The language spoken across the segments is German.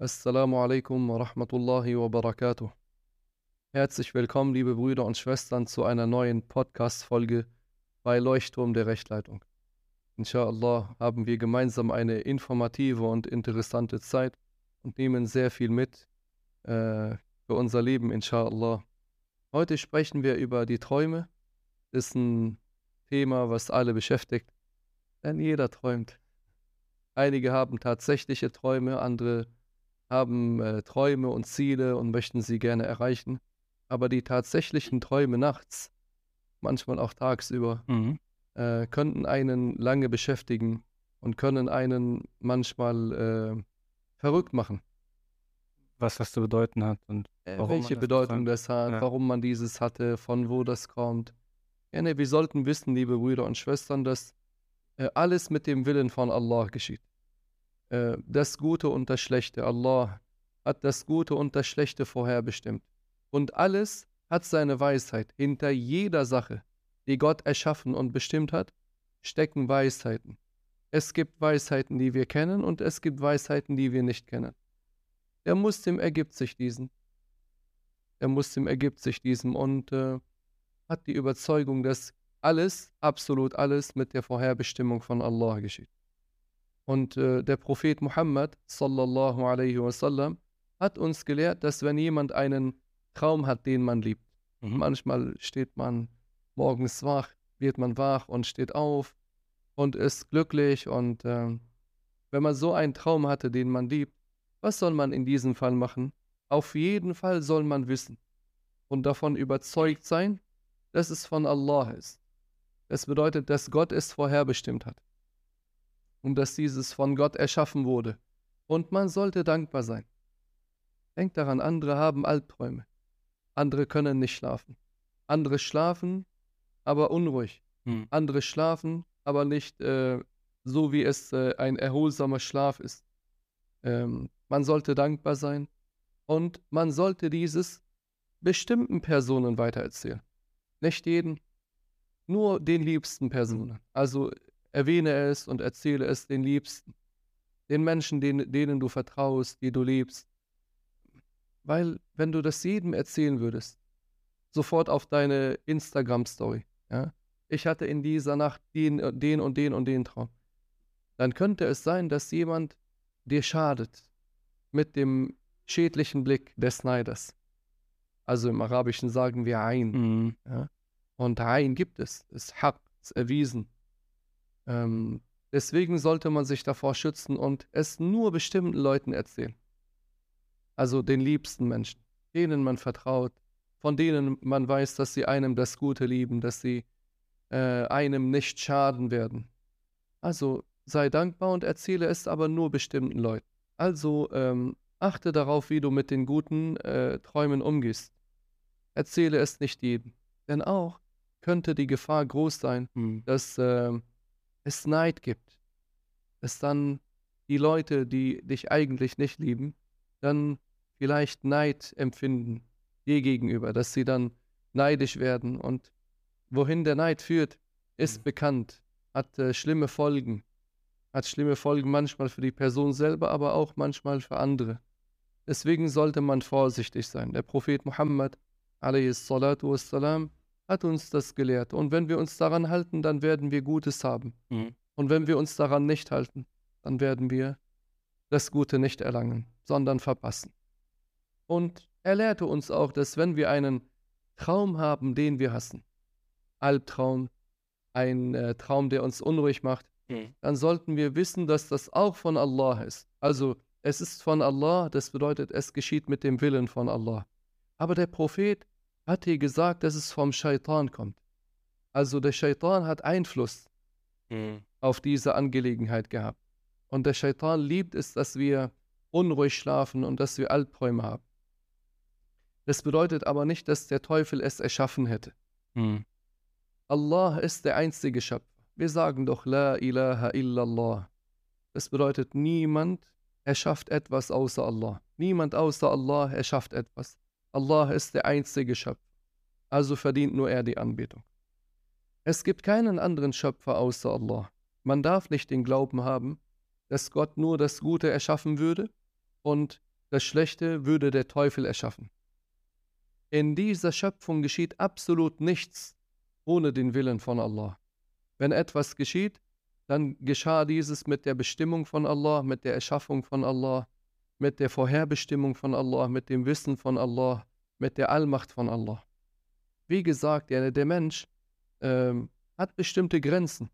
Assalamu alaikum wa rahmatullahi wa barakatuh. Herzlich willkommen, liebe Brüder und Schwestern, zu einer neuen Podcast-Folge bei Leuchtturm der Rechtleitung. Inshallah haben wir gemeinsam eine informative und interessante Zeit und nehmen sehr viel mit äh, für unser Leben, inshallah. Heute sprechen wir über die Träume. Das ist ein Thema, was alle beschäftigt, denn jeder träumt. Einige haben tatsächliche Träume, andere haben äh, Träume und Ziele und möchten sie gerne erreichen. Aber die tatsächlichen Träume nachts, manchmal auch tagsüber, Mhm. äh, könnten einen lange beschäftigen und können einen manchmal äh, verrückt machen. Was das zu bedeuten hat und Äh, welche Bedeutung das hat, Ja. warum man dieses hatte, von wo das kommt. Ja, ne, wir sollten wissen, liebe Brüder und Schwestern, dass äh, alles mit dem Willen von Allah geschieht. Äh, das Gute und das Schlechte. Allah hat das Gute und das Schlechte vorherbestimmt. Und alles hat seine Weisheit. Hinter jeder Sache, die Gott erschaffen und bestimmt hat, stecken Weisheiten. Es gibt Weisheiten, die wir kennen, und es gibt Weisheiten, die wir nicht kennen. Der Muslim ergibt sich diesen. Der Muslim ergibt sich diesem und äh, hat die Überzeugung, dass alles, absolut alles mit der Vorherbestimmung von Allah geschieht. Und äh, der Prophet Muhammad sallallahu alaihi wasallam hat uns gelehrt, dass wenn jemand einen Traum hat, den man liebt, Mhm. manchmal steht man morgens wach, wird man wach und steht auf und ist glücklich und ähm, wenn man so einen Traum hatte, den man liebt, was soll man in diesem Fall machen? Auf jeden Fall soll man wissen und davon überzeugt sein, dass es von Allah ist. Das bedeutet, dass Gott es vorherbestimmt hat und dass dieses von Gott erschaffen wurde. Und man sollte dankbar sein. Denkt daran, andere haben Albträume. Andere können nicht schlafen. Andere schlafen, aber unruhig. Mhm. Andere schlafen, aber nicht äh, so, wie es äh, ein erholsamer Schlaf ist. Ähm, man sollte dankbar sein und man sollte dieses bestimmten Personen weitererzählen. Nicht jeden, nur den liebsten Personen. Also erwähne es und erzähle es den Liebsten. Den Menschen, denen, denen du vertraust, die du liebst. Weil, wenn du das jedem erzählen würdest, sofort auf deine Instagram-Story, ja, ich hatte in dieser Nacht den, den und den und den Traum, dann könnte es sein, dass jemand dir schadet mit dem schädlichen Blick des Neiders. Also im Arabischen sagen wir ein. Mhm. Ja? Und ein gibt es, ist Haq, ist erwiesen. Ähm, deswegen sollte man sich davor schützen und es nur bestimmten Leuten erzählen. Also den liebsten Menschen, denen man vertraut, von denen man weiß, dass sie einem das Gute lieben, dass sie äh, einem nicht schaden werden. Also sei dankbar und erzähle es aber nur bestimmten Leuten. Also ähm, achte darauf, wie du mit den guten äh, Träumen umgehst. Erzähle es nicht jedem. Denn auch könnte die Gefahr groß sein, Mhm. dass äh, es Neid gibt. Dass dann die Leute, die dich eigentlich nicht lieben, dann vielleicht Neid empfinden dir gegenüber, dass sie dann neidisch werden. Und wohin der Neid führt, ist Mhm. bekannt, hat äh, schlimme Folgen. Hat schlimme Folgen manchmal für die Person selber, aber auch manchmal für andere. Deswegen sollte man vorsichtig sein. Der Prophet Muhammad wassalam, hat uns das gelehrt. Und wenn wir uns daran halten, dann werden wir Gutes haben. Mhm. Und wenn wir uns daran nicht halten, dann werden wir das Gute nicht erlangen, sondern verpassen. Und er lehrte uns auch, dass wenn wir einen Traum haben, den wir hassen, Albtraum, ein äh, Traum, der uns unruhig macht, Mhm. dann sollten wir wissen, dass das auch von Allah ist. Also es ist von Allah, das bedeutet, es geschieht mit dem Willen von Allah. Aber der Prophet hat hier gesagt, dass es vom Shaitan kommt. Also der Shaitan hat Einfluss Mhm. auf diese Angelegenheit gehabt. Und der Shaitan liebt es, dass wir unruhig schlafen und dass wir Albträume haben. Das bedeutet aber nicht, dass der Teufel es erschaffen hätte. Mhm. Allah ist der einzige Schöpfer. Wir sagen doch La ilaha illallah. Das bedeutet, niemand erschafft etwas außer Allah. Niemand außer Allah erschafft etwas. Allah ist der einzige Schöpfer. Also verdient nur er die Anbetung. Es gibt keinen anderen Schöpfer außer Allah. Man darf nicht den Glauben haben, dass Gott nur das Gute erschaffen würde und das Schlechte würde der Teufel erschaffen. In dieser Schöpfung geschieht absolut nichts ohne den Willen von Allah. Wenn etwas geschieht, dann geschah dieses mit der Bestimmung von Allah, mit der Erschaffung von Allah, mit der Vorherbestimmung von Allah, mit dem Wissen von Allah, mit der Allmacht von Allah. Wie gesagt, der Mensch ähm, hat bestimmte Grenzen.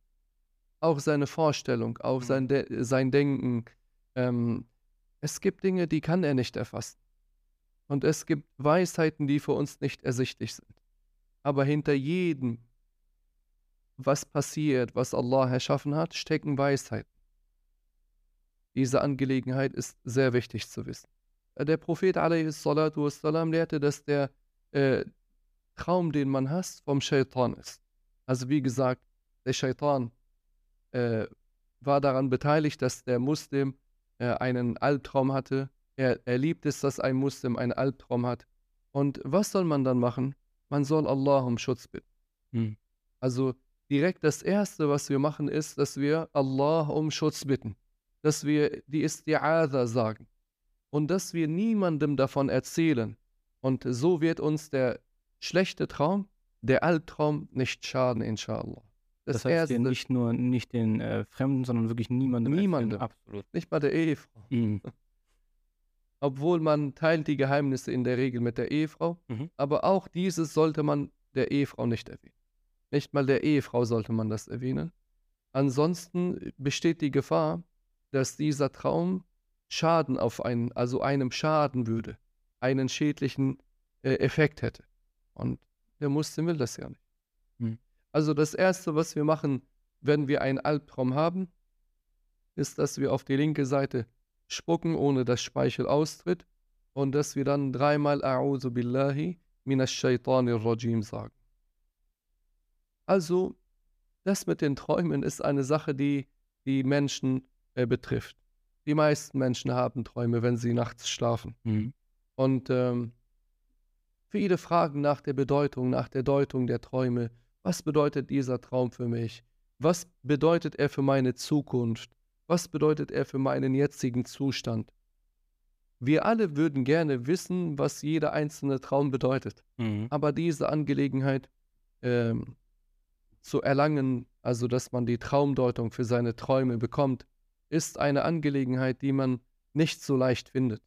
Auch seine Vorstellung, auch mhm. sein, De sein Denken. Ähm, es gibt Dinge, die kann er nicht erfassen. Und es gibt Weisheiten, die für uns nicht ersichtlich sind. Aber hinter jedem, was passiert, was Allah erschaffen hat, stecken Weisheiten. Diese Angelegenheit ist sehr wichtig zu wissen. Der Prophet wassalam, lehrte, dass der äh, Traum, den man hat, vom Shaitan ist. Also wie gesagt, der Shaitan äh, war daran beteiligt, dass der Muslim äh, einen Albtraum hatte. Er, er liebt es, dass ein Muslim einen Albtraum hat. Und was soll man dann machen? Man soll Allah um Schutz bitten. Hm. Also direkt das Erste, was wir machen, ist, dass wir Allah um Schutz bitten. Dass wir die Isti'adha sagen. Und dass wir niemandem davon erzählen. Und so wird uns der schlechte Traum, der Albtraum nicht schaden, inshallah. Das, das heißt nicht nur nicht den äh, Fremden, sondern wirklich niemandem. Niemandem, absolut. Nicht mal der Ehefrau. Mhm. Obwohl man teilt die Geheimnisse in der Regel mit der Ehefrau, mhm. aber auch dieses sollte man der Ehefrau nicht erwähnen. Nicht mal der Ehefrau sollte man das erwähnen. Ansonsten besteht die Gefahr, dass dieser Traum Schaden auf einen, also einem schaden würde, einen schädlichen äh, Effekt hätte. Und der Muslim will das ja nicht. Hm. Also das Erste, was wir machen, wenn wir einen Albtraum haben, ist, dass wir auf die linke Seite spucken, ohne dass Speichel austritt und dass wir dann dreimal A'udhu Billahi minash Shaitanir Rajim sagen. Also, das mit den Träumen ist eine Sache, die die Menschen äh, betrifft. Die meisten Menschen haben Träume, wenn sie nachts schlafen. Mhm. Und ähm, Viele fragen nach der Bedeutung, nach der Deutung der Träume. Was bedeutet dieser Traum für mich? Was bedeutet er für meine Zukunft? Was bedeutet er für meinen jetzigen Zustand? Wir alle würden gerne wissen, was jeder einzelne Traum bedeutet. Mhm. Aber diese Angelegenheit ähm, zu erlangen, also dass man die Traumdeutung für seine Träume bekommt, ist eine Angelegenheit, die man nicht so leicht findet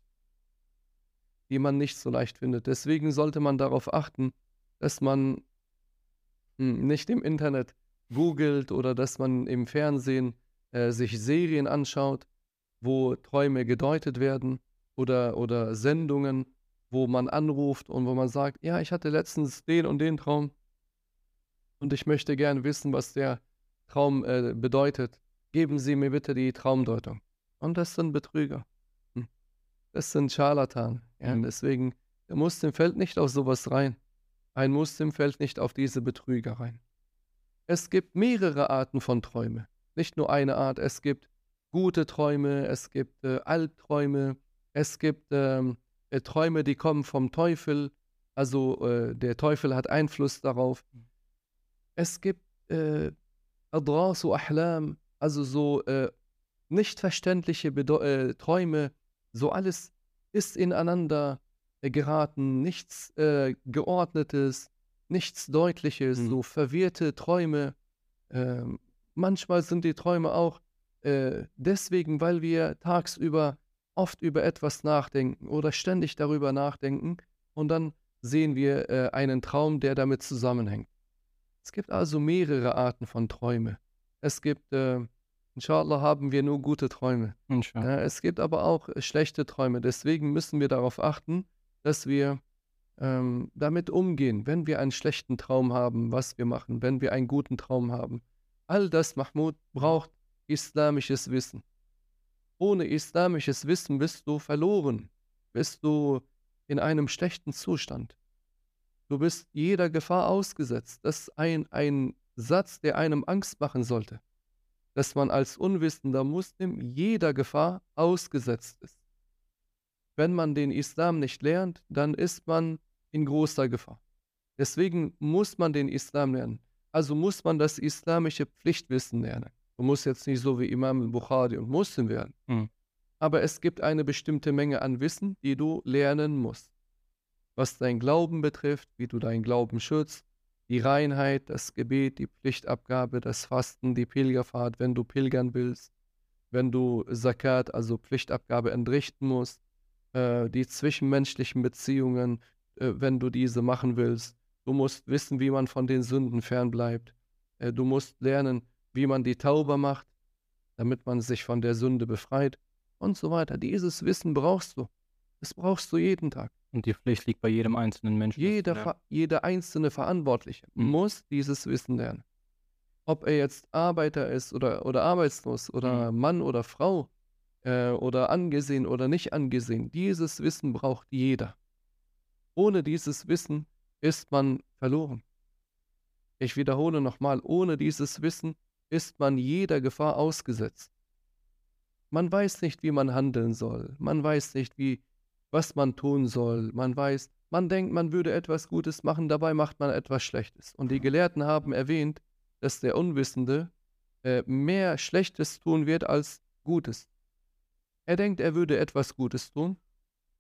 die man nicht so leicht findet. Deswegen sollte man darauf achten, dass man hm, nicht im Internet googelt oder dass man im Fernsehen äh, sich Serien anschaut, wo Träume gedeutet werden oder, oder Sendungen, wo man anruft und wo man sagt, ja, ich hatte letztens den und den Traum und ich möchte gerne wissen, was der Traum äh, bedeutet. Geben Sie mir bitte die Traumdeutung. Und das sind Betrüger. Hm. Das sind Scharlatan. Ja, mhm. deswegen, der Muslim fällt nicht auf sowas rein. Ein Muslim fällt nicht auf diese Betrüger rein. Es gibt mehrere Arten von Träumen. Nicht nur eine Art. Es gibt gute Träume, es gibt äh, Albträume, es gibt ähm, äh, Träume, die kommen vom Teufel. Also äh, der Teufel hat Einfluss darauf. Es gibt äh, Adrasu Ahlam, also so äh, nicht verständliche Bedo äh, Träume, so alles ist ineinander äh, geraten, nichts äh, Geordnetes, nichts Deutliches, mhm. so verwirrte Träume. Äh, manchmal sind die Träume auch äh, deswegen, weil wir tagsüber oft über etwas nachdenken oder ständig darüber nachdenken und dann sehen wir äh, einen Traum, der damit zusammenhängt. Es gibt also mehrere Arten von Träume. Es gibt äh, Inshallah haben wir nur gute Träume. Ja, es gibt aber auch schlechte Träume. Deswegen müssen wir darauf achten, dass wir ähm, damit umgehen, wenn wir einen schlechten Traum haben, was wir machen, wenn wir einen guten Traum haben. All das, Mahmoud, braucht islamisches Wissen. Ohne islamisches Wissen bist du verloren, bist du in einem schlechten Zustand. Du bist jeder Gefahr ausgesetzt. Das ist ein, ein Satz, der einem Angst machen sollte dass man als unwissender Muslim jeder Gefahr ausgesetzt ist. Wenn man den Islam nicht lernt, dann ist man in großer Gefahr. Deswegen muss man den Islam lernen. Also muss man das islamische Pflichtwissen lernen. Man muss jetzt nicht so wie Imam al-Bukhari und Muslim werden. Mhm. Aber es gibt eine bestimmte Menge an Wissen, die du lernen musst. Was dein Glauben betrifft, wie du deinen Glauben schützt, die Reinheit, das Gebet, die Pflichtabgabe, das Fasten, die Pilgerfahrt, wenn du pilgern willst, wenn du Zakat, also Pflichtabgabe, entrichten musst, äh, die zwischenmenschlichen Beziehungen, äh, wenn du diese machen willst. Du musst wissen, wie man von den Sünden fernbleibt. Äh, du musst lernen, wie man die Taube macht, damit man sich von der Sünde befreit und so weiter. Dieses Wissen brauchst du. Das brauchst du jeden Tag. Und die Pflicht liegt bei jedem einzelnen Menschen. Jeder, Ver jeder einzelne Verantwortliche mhm. muss dieses Wissen lernen. Ob er jetzt Arbeiter ist oder, oder arbeitslos oder mhm. Mann oder Frau äh, oder angesehen oder nicht angesehen, dieses Wissen braucht jeder. Ohne dieses Wissen ist man verloren. Ich wiederhole nochmal, ohne dieses Wissen ist man jeder Gefahr ausgesetzt. Man weiß nicht, wie man handeln soll. Man weiß nicht, wie, was man tun soll. Man weiß, man denkt, man würde etwas Gutes machen, dabei macht man etwas Schlechtes. Und die Gelehrten haben erwähnt, dass der Unwissende äh, mehr Schlechtes tun wird als Gutes. Er denkt, er würde etwas Gutes tun,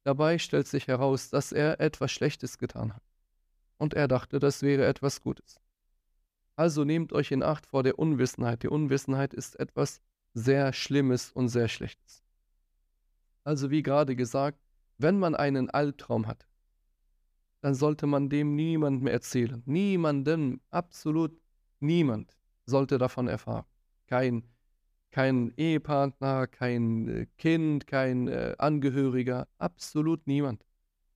dabei stellt sich heraus, dass er etwas Schlechtes getan hat. Und er dachte, das wäre etwas Gutes. Also nehmt euch in Acht vor der Unwissenheit. Die Unwissenheit ist etwas sehr Schlimmes und sehr Schlechtes. Also wie gerade gesagt, wenn man einen Albtraum hat, dann sollte man dem niemandem erzählen. Niemandem, absolut niemand sollte davon erfahren. Kein, kein Ehepartner, kein äh, Kind, kein äh, Angehöriger, absolut niemand.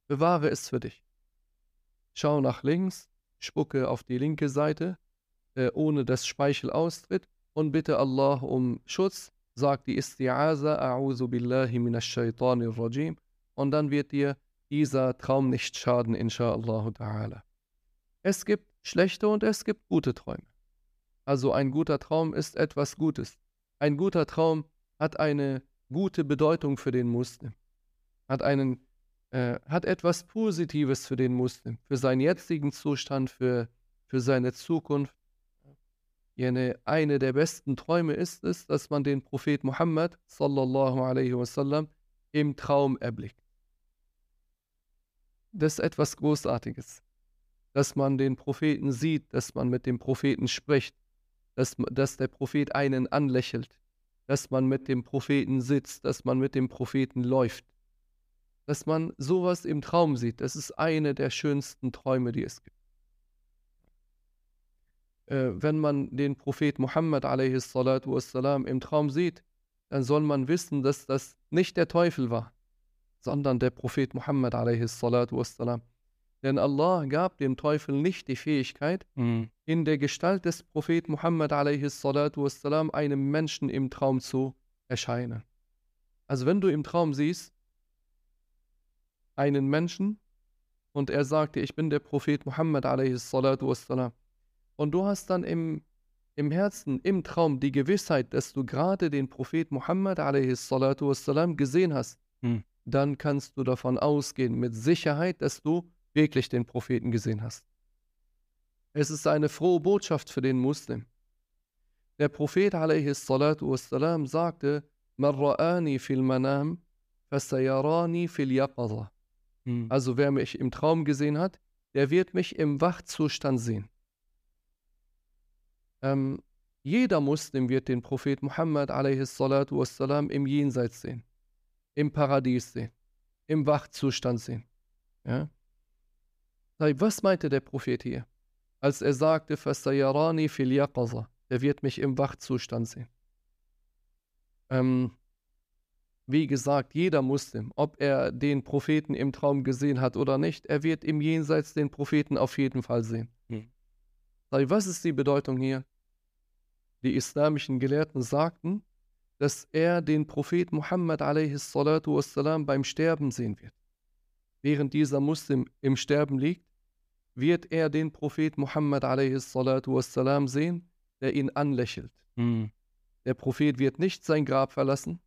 Bewahre es für dich. Schau nach links, spucke auf die linke Seite, äh, ohne dass Speichel austritt und bitte Allah um Schutz. Sag die Isti'aza, A'udhu billahi minash shaitanir rajim und dann wird dir dieser Traum nicht schaden, inshallah ta'ala. Es gibt schlechte und es gibt gute Träume. Also ein guter Traum ist etwas Gutes. Ein guter Traum hat eine gute Bedeutung für den Muslim, hat, einen, äh, hat etwas Positives für den Muslim, für seinen jetzigen Zustand, für, für seine Zukunft. Jene, eine der besten Träume ist es, dass man den Prophet Muhammad sallallahu alaihi wasallam im Traum erblickt. Das ist etwas Großartiges, dass man den Propheten sieht, dass man mit dem Propheten spricht, dass, dass der Prophet einen anlächelt, dass man mit dem Propheten sitzt, dass man mit dem Propheten läuft, dass man sowas im Traum sieht. Das ist eine der schönsten Träume, die es gibt. Äh, wenn man den Prophet Muhammad wassalam, im Traum sieht, dann soll man wissen, dass das nicht der Teufel war, sondern der Prophet Muhammad wassalam. Denn Allah gab dem Teufel nicht die Fähigkeit, mhm. in der Gestalt des Propheten Muhammad wassalam, einem Menschen im Traum zu erscheinen. Also wenn du im Traum siehst, einen Menschen und er sagte, ich bin der Prophet Muhammad wassalam, und du hast dann im, im Herzen, im Traum die Gewissheit, dass du gerade den Prophet Muhammad wassalam, gesehen hast, mhm dann kannst du davon ausgehen mit Sicherheit, dass du wirklich den Propheten gesehen hast. Es ist eine frohe Botschaft für den Muslim. Der Prophet والسلام, sagte, Man fil manam, fasayarani fil yaqaza. Hm. Also wer mich im Traum gesehen hat, der wird mich im Wachzustand sehen. Ähm, jeder Muslim wird den Prophet Muhammad والسلام, im Jenseits sehen im Paradies sehen, im Wachzustand sehen. Ja? Was meinte der Prophet hier? Als er sagte, Fasayarani fil yaqaza, er wird mich im Wachzustand sehen. Ähm, wie gesagt, jeder Muslim, ob er den Propheten im Traum gesehen hat oder nicht, er wird im Jenseits den Propheten auf jeden Fall sehen. Hm. Was ist die Bedeutung hier? Die islamischen Gelehrten sagten, dass er den Prophet Muhammad wassalam, beim Sterben sehen wird. Während dieser Muslim im Sterben liegt, wird er den Prophet Muhammad wassalam, sehen, der ihn anlächelt. Mhm. Der Prophet wird nicht sein Grab verlassen,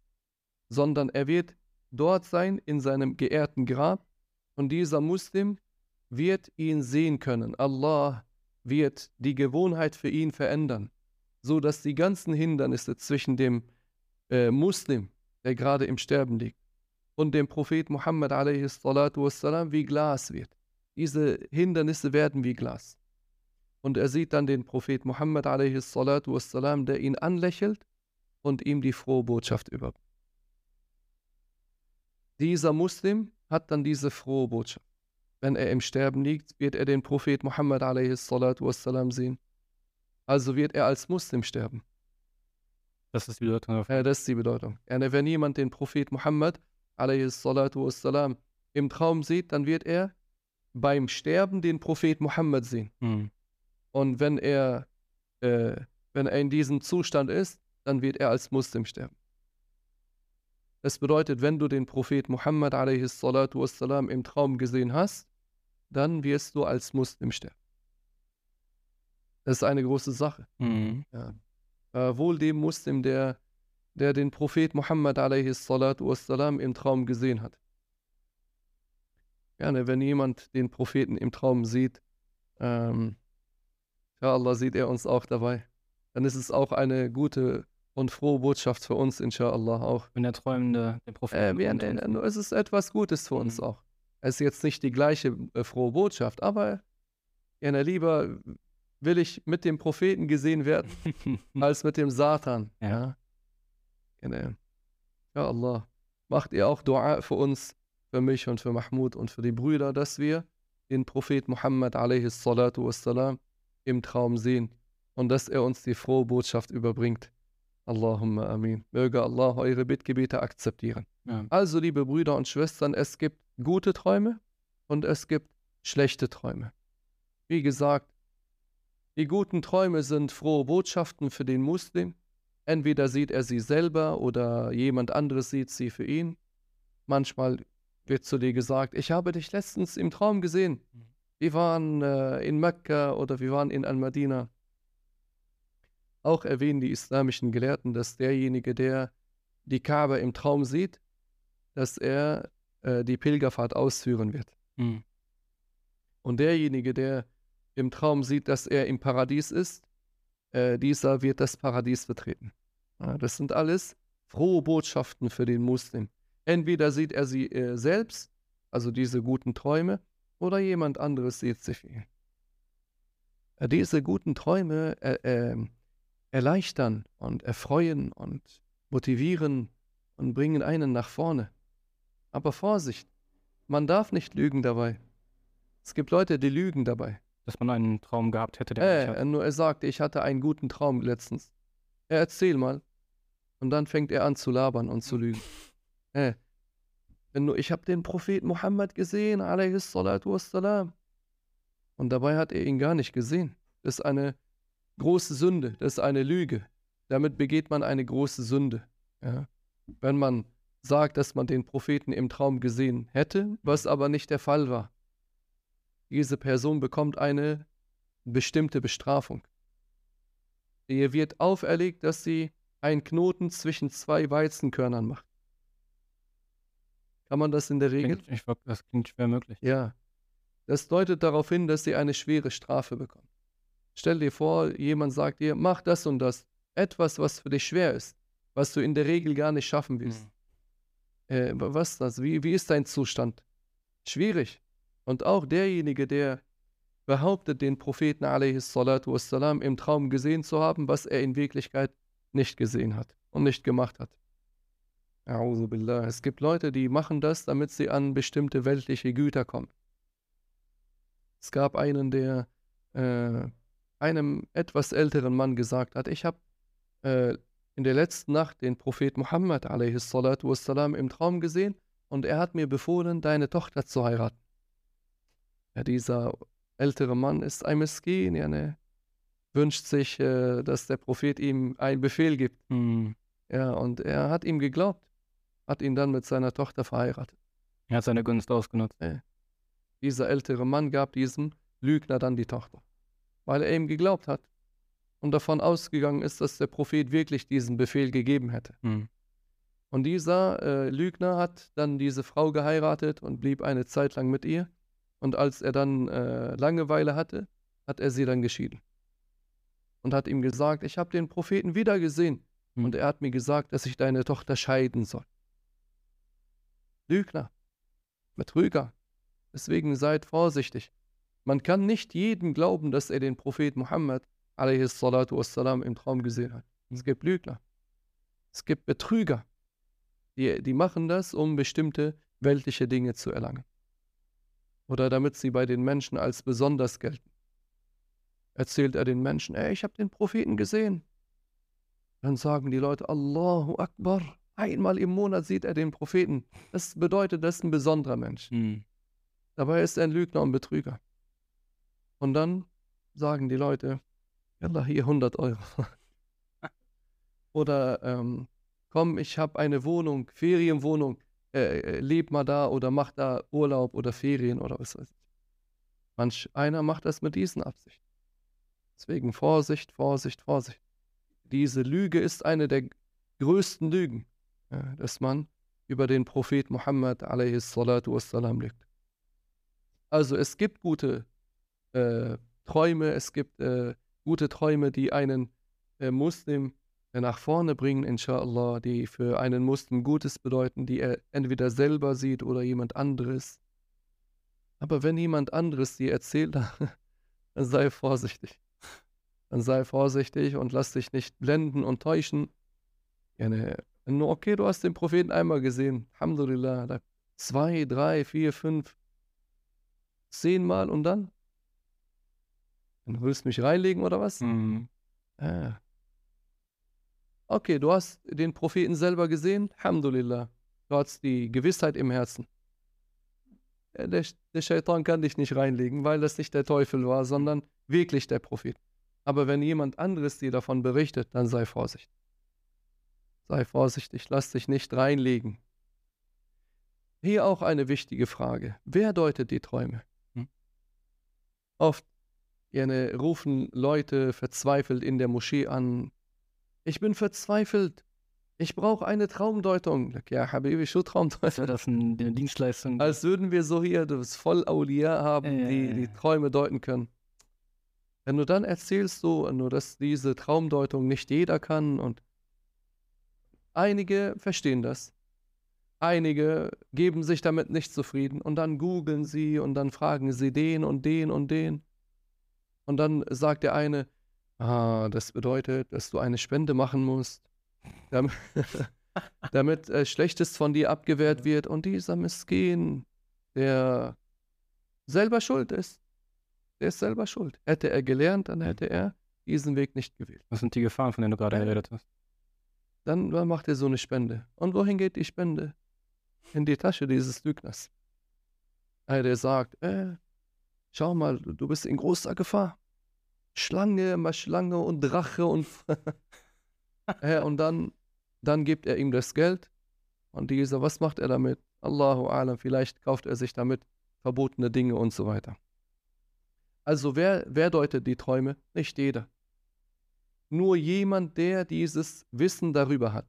sondern er wird dort sein in seinem geehrten Grab und dieser Muslim wird ihn sehen können. Allah wird die Gewohnheit für ihn verändern, so dass die ganzen Hindernisse zwischen dem äh, Muslim der gerade im Sterben liegt, und dem Prophet Muhammad wassalam, wie Glas wird. Diese Hindernisse werden wie Glas. Und er sieht dann den Prophet Muhammad wassalam, der ihn anlächelt und ihm die frohe Botschaft überbringt. Dieser Muslim hat dann diese frohe Botschaft. Wenn er im Sterben liegt, wird er den Prophet Muhammad wassalam, sehen. Also wird er als Muslim sterben. Das ist die Bedeutung davon. Ja, das ist die Bedeutung. wenn jemand den Prophet Muhammad wassalam, im Traum sieht, dann wird er beim Sterben den Prophet Muhammad sehen. Mhm. Und wenn er, äh, wenn er in diesem Zustand ist, dann wird er als Muslim sterben. Das bedeutet, wenn du den Prophet Muhammad wassalam, im Traum gesehen hast, dann wirst du als Muslim sterben. Das ist eine große Sache. Mhm. Ja. Äh, wohl dem Muslim, der, der den Prophet Muhammad wassalam, im Traum gesehen hat. Gerne, wenn jemand den Propheten im Traum sieht, ähm, ja, Allah sieht er uns auch dabei. Dann ist es auch eine gute und frohe Botschaft für uns, inshallah auch. Wenn der Träumende den Propheten. Äh, ja, es ist etwas Gutes für uns mhm. auch. Es ist jetzt nicht die gleiche äh, frohe Botschaft, aber ja, lieber will ich mit dem Propheten gesehen werden, als mit dem Satan. Ja. ja. Ja, Allah. Macht ihr auch Dua für uns, für mich und für Mahmoud und für die Brüder, dass wir den Prophet Muhammad wassalam, im Traum sehen und dass er uns die frohe Botschaft überbringt. Allahumma amin. Möge Allah eure Bittgebete akzeptieren. Ja. Also, liebe Brüder und Schwestern, es gibt gute Träume und es gibt schlechte Träume. Wie gesagt, die guten Träume sind frohe Botschaften für den Muslim. Entweder sieht er sie selber oder jemand anderes sieht sie für ihn. Manchmal wird zu dir gesagt, ich habe dich letztens im Traum gesehen. Wir waren äh, in Mekka oder wir waren in Al-Madina. Auch erwähnen die islamischen Gelehrten, dass derjenige, der die Kaaba im Traum sieht, dass er äh, die Pilgerfahrt ausführen wird. Mhm. Und derjenige, der im Traum sieht, dass er im Paradies ist, äh, dieser wird das Paradies betreten. Ja, das sind alles frohe Botschaften für den Muslim. Entweder sieht er sie äh, selbst, also diese guten Träume, oder jemand anderes sieht sie für ihn. Äh, diese guten Träume ähm, erleichtern und erfreuen und motivieren und bringen einen nach vorne. Aber Vorsicht, man darf nicht lügen dabei. Es gibt Leute, die lügen dabei dass man einen Traum gehabt hätte, der äh, hat. Nur er sagte, ich hatte einen guten Traum letztens. Er erzähl mal. Und dann fängt er an zu labern und zu lügen. äh, nur, ich habe den Prophet Muhammad gesehen, wassalam. Und dabei hat er ihn gar nicht gesehen. Das ist eine große Sünde, das ist eine Lüge. Damit begeht man eine große Sünde. Ja? Wenn man sagt, dass man den Propheten im Traum gesehen hätte, was aber nicht der Fall war diese Person bekommt eine bestimmte Bestrafung. Ihr wird auferlegt, dass sie einen Knoten zwischen zwei Weizenkörnern macht. Kann man das in der Regel? Klingt, ich, das klingt schwer möglich. Ja. Das deutet darauf hin, dass sie eine schwere Strafe bekommt. Stell dir vor, jemand sagt dir, mach das und das. Etwas, was für dich schwer ist, was du in der Regel gar nicht schaffen wirst. Mhm. Äh, was ist das? Wie, wie ist dein Zustand? Schwierig. Und auch derjenige, der behauptet, den Propheten wassalam, im Traum gesehen zu haben, was er in Wirklichkeit nicht gesehen hat und nicht gemacht hat. Es gibt Leute, die machen das, damit sie an bestimmte weltliche Güter kommen. Es gab einen, der äh, einem etwas älteren Mann gesagt hat, ich habe äh, in der letzten Nacht den Prophet Muhammad wassalam, im Traum gesehen und er hat mir befohlen, deine Tochter zu heiraten. Ja, dieser ältere Mann ist ein Miskin, ja, ne? wünscht sich, äh, dass der Prophet ihm einen Befehl gibt. Mhm. Ja, und er hat ihm geglaubt, hat ihn dann mit seiner Tochter verheiratet. Er hat seine Gunst ausgenutzt. Ja. Dieser ältere Mann gab diesem Lügner dann die Tochter, weil er ihm geglaubt hat und davon ausgegangen ist, dass der Prophet wirklich diesen Befehl gegeben hätte. Mhm. Und dieser äh, Lügner hat dann diese Frau geheiratet und blieb eine Zeit lang mit ihr. Und als er dann äh, Langeweile hatte, hat er sie dann geschieden. Und hat ihm gesagt, ich habe den Propheten wieder gesehen. Hm. Und er hat mir gesagt, dass ich deine Tochter scheiden soll. Lügner, Betrüger. Deswegen seid vorsichtig. Man kann nicht jedem glauben, dass er den Prophet Muhammad wassalam, im Traum gesehen hat. Es gibt Lügner. Es gibt Betrüger. Die, die machen das, um bestimmte weltliche Dinge zu erlangen. Oder damit sie bei den Menschen als besonders gelten. Erzählt er den Menschen, ey, ich habe den Propheten gesehen. Dann sagen die Leute, Allahu Akbar, einmal im Monat sieht er den Propheten. Das bedeutet, das ist ein besonderer Mensch. Mhm. Dabei ist er ein Lügner und Betrüger. Und dann sagen die Leute, Yalla, hier 100 Euro. Oder ähm, komm, ich habe eine Wohnung, Ferienwohnung, äh, äh, leb mal da oder mach da Urlaub oder Ferien oder was weiß ich. Manch einer macht das mit diesen Absichten. Deswegen Vorsicht, Vorsicht, Vorsicht. Diese Lüge ist eine der größten Lügen, dass man über den Prophet Muhammad wassalam, lügt. Also es gibt gute äh, Träume, es gibt äh, gute Träume, die einen äh, Muslim nach vorne bringen, inshallah, die für einen Muslim Gutes bedeuten, die er entweder selber sieht oder jemand anderes. Aber wenn jemand anderes dir erzählt, dann sei vorsichtig. Dann sei vorsichtig und lass dich nicht blenden und täuschen. Ja, ne, okay, du hast den Propheten einmal gesehen. Alhamdulillah. Zwei, drei, vier, fünf zehnmal und dann? Dann willst du mich reinlegen oder was? Mhm. Ah. Okay, du hast den Propheten selber gesehen. Alhamdulillah. Du hast die Gewissheit im Herzen. Der, der Shaitan kann dich nicht reinlegen, weil das nicht der Teufel war, sondern wirklich der Prophet. Aber wenn jemand anderes dir davon berichtet, dann sei vorsichtig. Sei vorsichtig, lass dich nicht reinlegen. Hier auch eine wichtige Frage. Wer deutet die Träume? Oft gerne rufen Leute verzweifelt in der Moschee an. Ich bin verzweifelt. Ich brauche eine Traumdeutung. Ja, Habibi, schon Traumdeutung. Das ist eine Dienstleistung. Als würden wir so hier das Vollaulia haben, ja, die die Träume deuten können. Wenn du dann erzählst so, nur dass diese Traumdeutung nicht jeder kann und einige verstehen das. Einige geben sich damit nicht zufrieden und dann googeln sie und dann fragen sie den und den und den. Und dann sagt der eine, ah, das bedeutet, dass du eine Spende machen musst, damit, damit äh, Schlechtes von dir abgewehrt wird. Und dieser Miskin, der selber schuld ist, der ist selber schuld. Hätte er gelernt, dann hätte er diesen Weg nicht gewählt. Was sind die Gefahren, von denen du gerade geredet hast? Dann, dann macht er so eine Spende. Und wohin geht die Spende? in die Tasche dieses Lügners. Der sagt, äh, schau mal, du bist in großer Gefahr. Schlange, mal Schlange und Drache und äh, und dann, dann gibt er ihm das Geld und dieser, was macht er damit? Allahu alam, vielleicht kauft er sich damit verbotene Dinge und so weiter. Also wer, wer deutet die Träume? Nicht jeder. Nur jemand, der dieses Wissen darüber hat.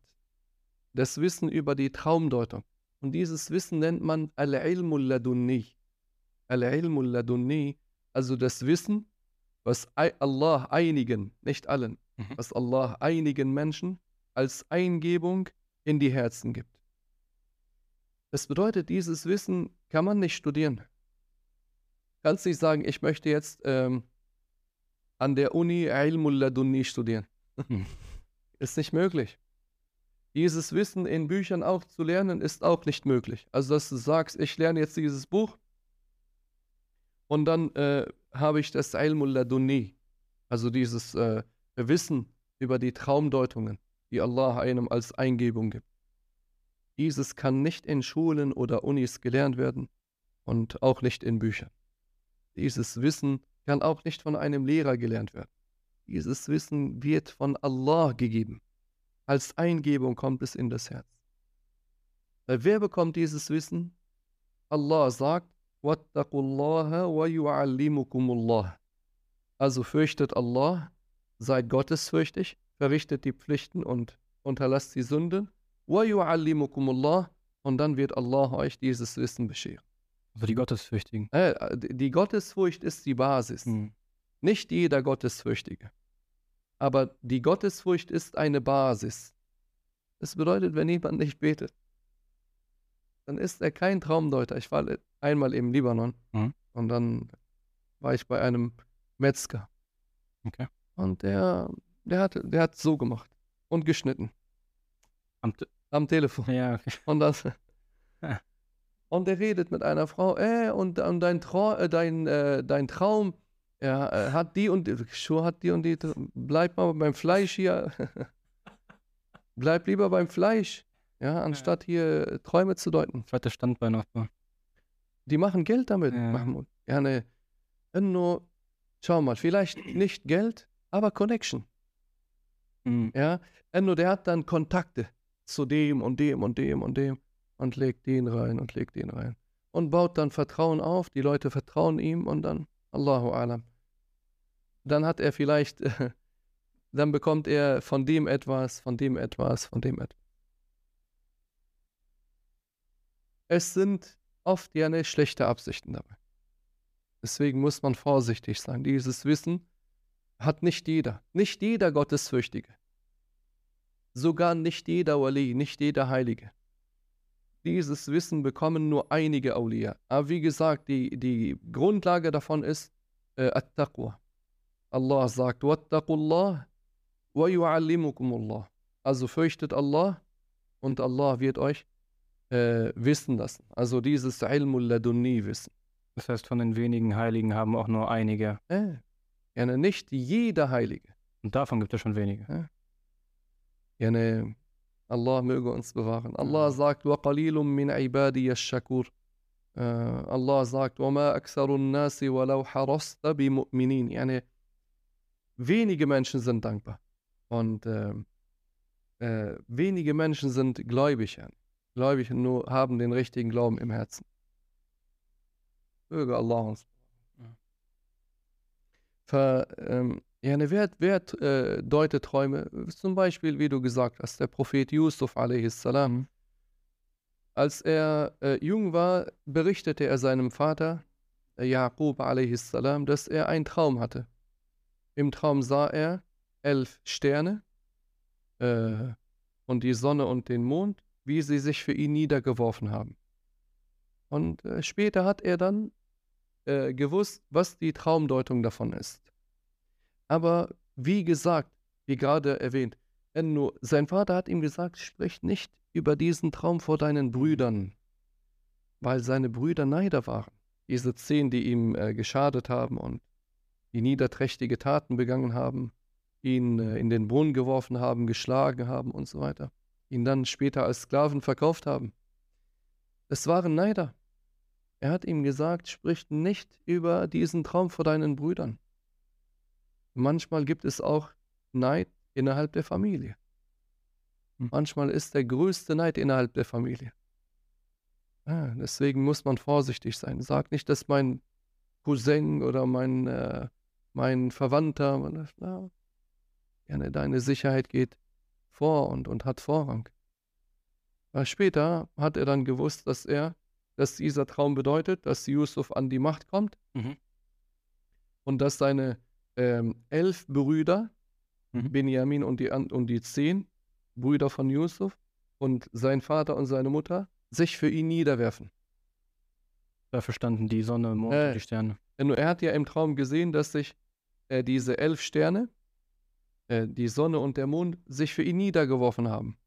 Das Wissen über die Traumdeutung. Und dieses Wissen nennt man Al-Ilmul Ladunni. Al-Ilmul Ladunni, also das Wissen, was Allah einigen, nicht allen, mhm. was Allah einigen Menschen als Eingebung in die Herzen gibt. Das bedeutet, dieses Wissen kann man nicht studieren. Kannst nicht sagen, ich möchte jetzt ähm, an der Uni Ilmul Ladunni studieren. Mhm. Ist nicht möglich. Dieses Wissen in Büchern auch zu lernen, ist auch nicht möglich. Also, dass du sagst, ich lerne jetzt dieses Buch und dann äh, habe ich das Ilmul Laduni, also dieses äh, Wissen über die Traumdeutungen, die Allah einem als Eingebung gibt. Dieses kann nicht in Schulen oder Unis gelernt werden und auch nicht in Büchern. Dieses Wissen kann auch nicht von einem Lehrer gelernt werden. Dieses Wissen wird von Allah gegeben. Als Eingebung kommt es in das Herz. Weil wer bekommt dieses Wissen? Allah sagt, also fürchtet Allah, seid gottesfürchtig, verrichtet die Pflichten und unterlasst die Sünden. Und dann wird Allah euch dieses Wissen bescheren. Also die Gottesfürchtigen. Äh, die Gottesfurcht ist die Basis. Hm. Nicht jeder Gottesfürchtige. Aber die Gottesfurcht ist eine Basis. Das bedeutet, wenn jemand nicht betet, dann ist er kein Traumdeuter. Ich war einmal im Libanon Mhm. und dann war ich bei einem Metzger. Okay. Und der, der hat, der hat so gemacht und geschnitten Am T am Telefon. ja, okay. Und das. Ja. Und er redet mit einer Frau, äh, und, und dein, Trau, äh, dein, äh, dein Traum, er äh, hat die und die, schon hat die und die, bleib mal beim Fleisch hier. bleib lieber beim Fleisch, ja, anstatt hier Träume zu deuten. Zweites Standbein aufbauen. Die machen Geld damit, Ja. Mahmoud. Yani, nur, schau mal, vielleicht nicht Geld, aber Connection. Mhm. Ja, nur der hat dann Kontakte zu dem und dem und dem und dem und legt den rein und legt den rein und baut dann Vertrauen auf. Die Leute vertrauen ihm und dann Allahu alam. Dann hat er vielleicht, dann bekommt er von dem etwas, von dem etwas, von dem etwas. Es sind oft ja eine schlechte Absichten dabei. Deswegen muss man vorsichtig sein. Dieses Wissen hat nicht jeder. Nicht jeder Gottesfürchtige. Sogar nicht jeder Wali, nicht jeder Heilige. Dieses Wissen bekommen nur einige Awliya. Aber wie gesagt, die, die Grundlage davon ist äh, At-Taqwa. Allah sagt, wa. Also fürchtet Allah und Allah wird euch äh, wissen lassen. Also dieses Ilmul Ladunni Wissen. Das heißt, von den wenigen Heiligen haben auch nur einige. Äh, ja, nicht jeder Heilige. Und davon gibt es schon wenige. Yani, Allah möge uns bewahren. Allah sagt, وَقَلِيلٌ مِّنْ عِبَادِيَ الشَّكُورِ äh, Allah sagt, وَمَا أَكْثَرُ النَّاسِ وَلَوْ حَرَصْتَ بِمُؤْمِنِينَ Yani, wenige Menschen sind dankbar. Und ähm, äh, wenige Menschen sind gläubig. Yani. Gläubig und nur haben den richtigen Glauben im Herzen. Möge Allah uns. Ja. Ver, ähm, yani, wer, wer äh, deutet Träume? Zum Beispiel, wie du gesagt hast, der Prophet Yusuf a.s. Als er äh, jung war, berichtete er seinem Vater, äh, Jaqub a.s., dass er einen Traum hatte. Im Traum sah er elf Sterne äh, und die Sonne und den Mond, wie sie sich für ihn niedergeworfen haben. Und äh, später hat er dann äh, gewusst, was die Traumdeutung davon ist. Aber wie gesagt, wie gerade erwähnt, äh, nur sein Vater hat ihm gesagt, sprich nicht über diesen Traum vor deinen Brüdern, weil seine Brüder Neider waren. Diese zehn, die ihm äh, geschadet haben und die niederträchtige Taten begangen haben, ihn äh, in den Brunnen geworfen haben, geschlagen haben und so weiter, ihn dann später als Sklaven verkauft haben. Es waren Neider. Er hat ihm gesagt, sprich nicht über diesen Traum vor deinen Brüdern. Manchmal gibt es auch Neid innerhalb der Familie. Hm. Manchmal ist der größte Neid innerhalb der Familie. Ah, deswegen muss man vorsichtig sein. Sag nicht, dass mein Cousin oder mein, äh, mein Verwandter, man- na, gerne deine Sicherheit geht vor und, und hat Vorrang. Weil später hat er dann gewusst, dass er, dass dieser Traum bedeutet, dass Yusuf an die Macht kommt Mhm. und dass seine ähm, elf Brüder, Mhm. Benjamin und die, und die zehn Brüder von Yusuf und sein Vater und seine Mutter, sich für ihn niederwerfen. Dafür standen die Sonne, Mond Äh. und die Sterne. Er hat ja im Traum gesehen, dass sich äh, diese elf Sterne, äh, die Sonne und der Mond, sich für ihn niedergeworfen haben.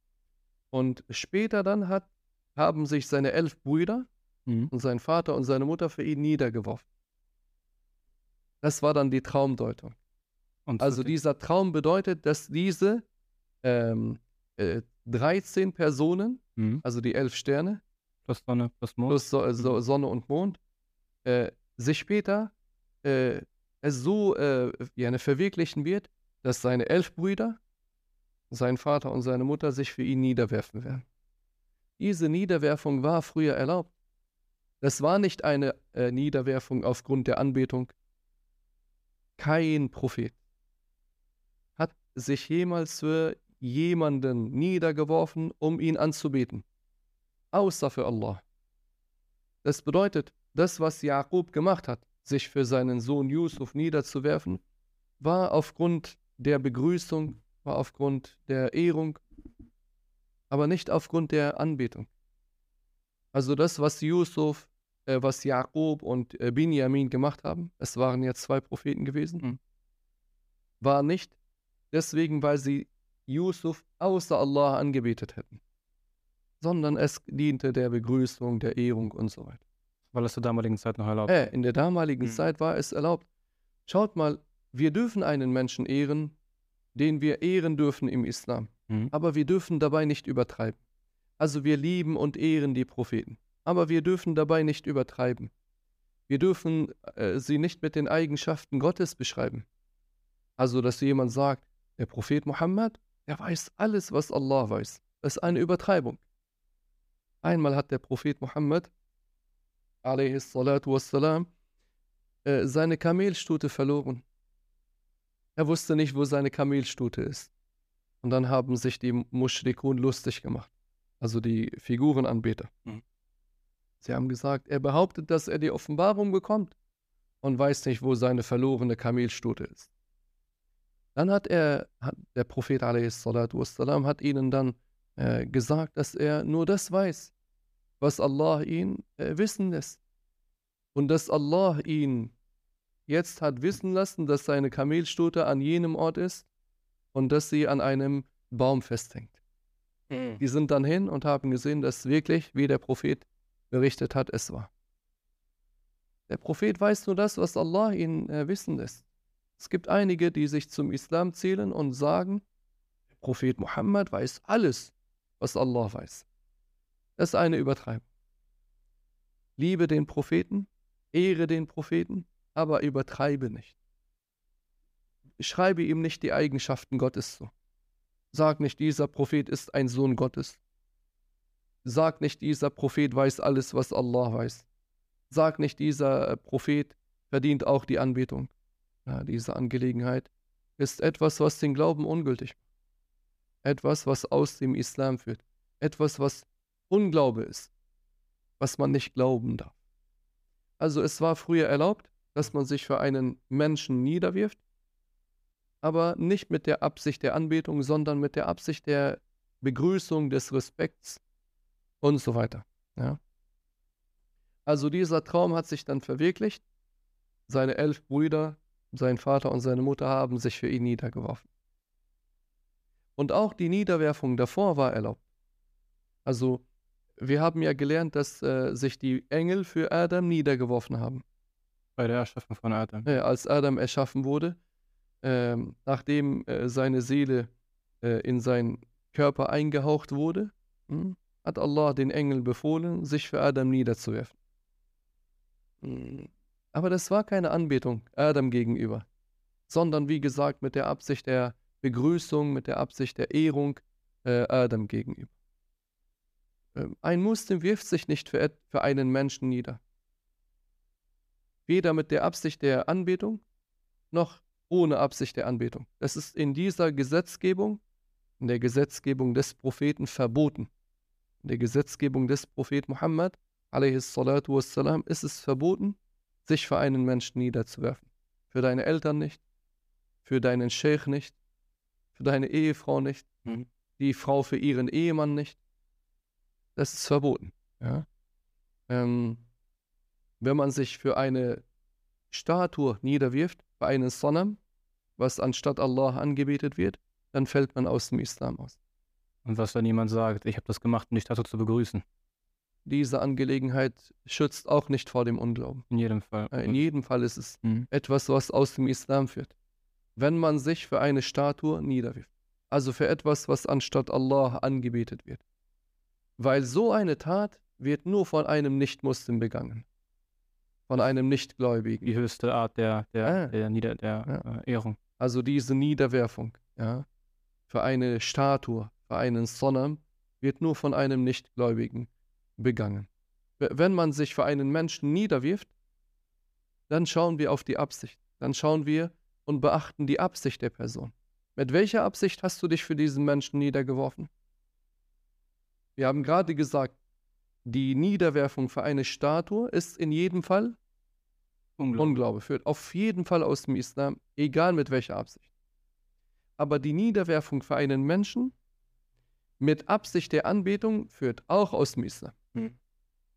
Und später dann hat, haben sich seine elf Brüder Mhm. und sein Vater und seine Mutter für ihn niedergeworfen. Das war dann die Traumdeutung. Und Also die- dieser Traum bedeutet, dass diese ähm, äh, 13 Personen, Mhm. also die elf Sterne, plus Sonne, plus Mond. plus so, so, Mhm. Sonne und Mond, äh, sich später äh, es so äh, ja, verwirklichen wird, dass seine elf Brüder, sein Vater und seine Mutter sich für ihn niederwerfen werden. Diese Niederwerfung war früher erlaubt. Das war nicht eine äh, Niederwerfung aufgrund der Anbetung. Kein Prophet hat sich jemals für jemanden niedergeworfen, um ihn anzubeten, außer für Allah. Das bedeutet, das, was Jakob gemacht hat, sich für seinen Sohn Yusuf niederzuwerfen, war aufgrund der Begrüßung, war aufgrund der Ehrung, aber nicht aufgrund der Anbetung. Also das, was Yusuf, äh, was Jakob und äh, Binyamin gemacht haben, es waren ja zwei Propheten gewesen, Mhm. war nicht deswegen, weil sie Yusuf außer Allah angebetet hätten, sondern es diente der Begrüßung, der Ehrung und so weiter. Weil es zur damaligen Zeit noch erlaubt Äh, in der damaligen Mhm. Zeit war es erlaubt. Schaut mal, wir dürfen einen Menschen ehren, den wir ehren dürfen im Islam. Mhm. Aber wir dürfen dabei nicht übertreiben. Also wir lieben und ehren die Propheten. Aber wir dürfen dabei nicht übertreiben. Wir dürfen äh, sie nicht mit den Eigenschaften Gottes beschreiben. Also, dass jemand sagt, der Prophet Mohammed, der weiß alles, was Allah weiß. Das ist eine Übertreibung. Einmal hat der Prophet Mohammed, salatu wassalam, äh, seine Kamelstute verloren. Er wusste nicht, wo seine Kamelstute ist. Und dann haben sich die Mushrikun lustig gemacht. Also die Figurenanbeter. Mhm. Sie haben gesagt, er behauptet, dass er die Offenbarung bekommt und weiß nicht, wo seine verlorene Kamelstute ist. Dann hat er, hat der Prophet wassalam, hat ihnen dann äh, gesagt, dass er nur das weiß, was Allah ihn äh, wissen lässt. Und dass Allah ihn jetzt hat wissen lassen, dass seine Kamelstute an jenem Ort ist und dass sie an einem Baum festhängt. Mhm. Die sind dann hin und haben gesehen, dass wirklich, wie der Prophet berichtet hat, es war. Der Prophet weiß nur das, was Allah ihn äh, wissen lässt. Es gibt einige, die sich zum Islam zählen und sagen, der Prophet Muhammad weiß alles, was Allah weiß. Das ist eine Übertreibung. Liebe den Propheten, ehre den Propheten, aber übertreibe nicht. Schreibe ihm nicht die Eigenschaften Gottes zu. Sag nicht, dieser Prophet ist ein Sohn Gottes. Sag nicht, dieser Prophet weiß alles, was Allah weiß. Sag nicht, dieser äh, Prophet verdient auch die Anbetung. Ja, diese Angelegenheit ist etwas, was den Glauben ungültig macht. Etwas, was aus dem Islam führt. Etwas, was Unglaube ist. Was man nicht glauben darf. Also es war früher erlaubt, dass man sich für einen Menschen niederwirft, aber nicht mit der Absicht der Anbetung, sondern mit der Absicht der Begrüßung, des Respekts und so weiter. Ja. Also dieser Traum hat sich dann verwirklicht. Seine elf Brüder, sein Vater und seine Mutter haben sich für ihn niedergeworfen. Und auch die Niederwerfung davor war erlaubt. Also wir haben ja gelernt, dass äh, sich die Engel für Adam niedergeworfen haben. Bei der Erschaffung von Adam. Äh, als Adam erschaffen wurde, ähm, nachdem äh, seine Seele äh, in seinen Körper eingehaucht wurde, hm, hat Allah den Engeln befohlen, sich für Adam niederzuwerfen. Hm, Aber das war keine Anbetung Adam gegenüber, sondern wie gesagt mit der Absicht der Begrüßung, mit der Absicht der Ehrung äh, Adam gegenüber. Ähm, Ein Muslim wirft sich nicht für einen Menschen nieder. Weder mit der Absicht der Anbetung noch ohne Absicht der Anbetung. Das ist in dieser Gesetzgebung, in der Gesetzgebung des Propheten verboten. In der Gesetzgebung des Propheten Muhammad, wassalam, ist es verboten, sich für einen Menschen niederzuwerfen. Für deine Eltern nicht, für deinen Sheikh nicht, für deine Ehefrau nicht, Mhm. die Frau für ihren Ehemann nicht. Das ist verboten. Ja? Ähm, wenn man sich für eine Statue niederwirft, für einen Sonam, was anstatt Allah angebetet wird, dann fällt man aus dem Islam aus. Und was, wenn jemand sagt, ich habe das gemacht, um dich dazu zu begrüßen? Diese Angelegenheit schützt auch nicht vor dem Unglauben. In jedem Fall. Äh, In jedem Fall ist es Mhm. etwas, was aus dem Islam führt. Wenn man sich für eine Statue niederwirft, also für etwas, was anstatt Allah angebetet wird. Weil so eine Tat wird nur von einem Nicht-Muslim begangen. Von einem Nichtgläubigen. Die höchste Art der, der, Ah. der, Nieder der äh, Ehrung. Also diese Niederwerfung, ja, für eine Statue, für einen Sonam, wird nur von einem Nichtgläubigen begangen. Wenn man sich für einen Menschen niederwirft, dann schauen wir auf die Absicht. Dann schauen wir und beachten die Absicht der Person. Mit welcher Absicht hast du dich für diesen Menschen niedergeworfen? Wir haben gerade gesagt, die Niederwerfung für eine Statue ist in jedem Fall Unglaublich. Unglaube führt auf jeden Fall aus dem Islam, egal mit welcher Absicht. Aber die Niederwerfung für einen Menschen mit Absicht der Anbetung führt auch aus dem Islam. Hm.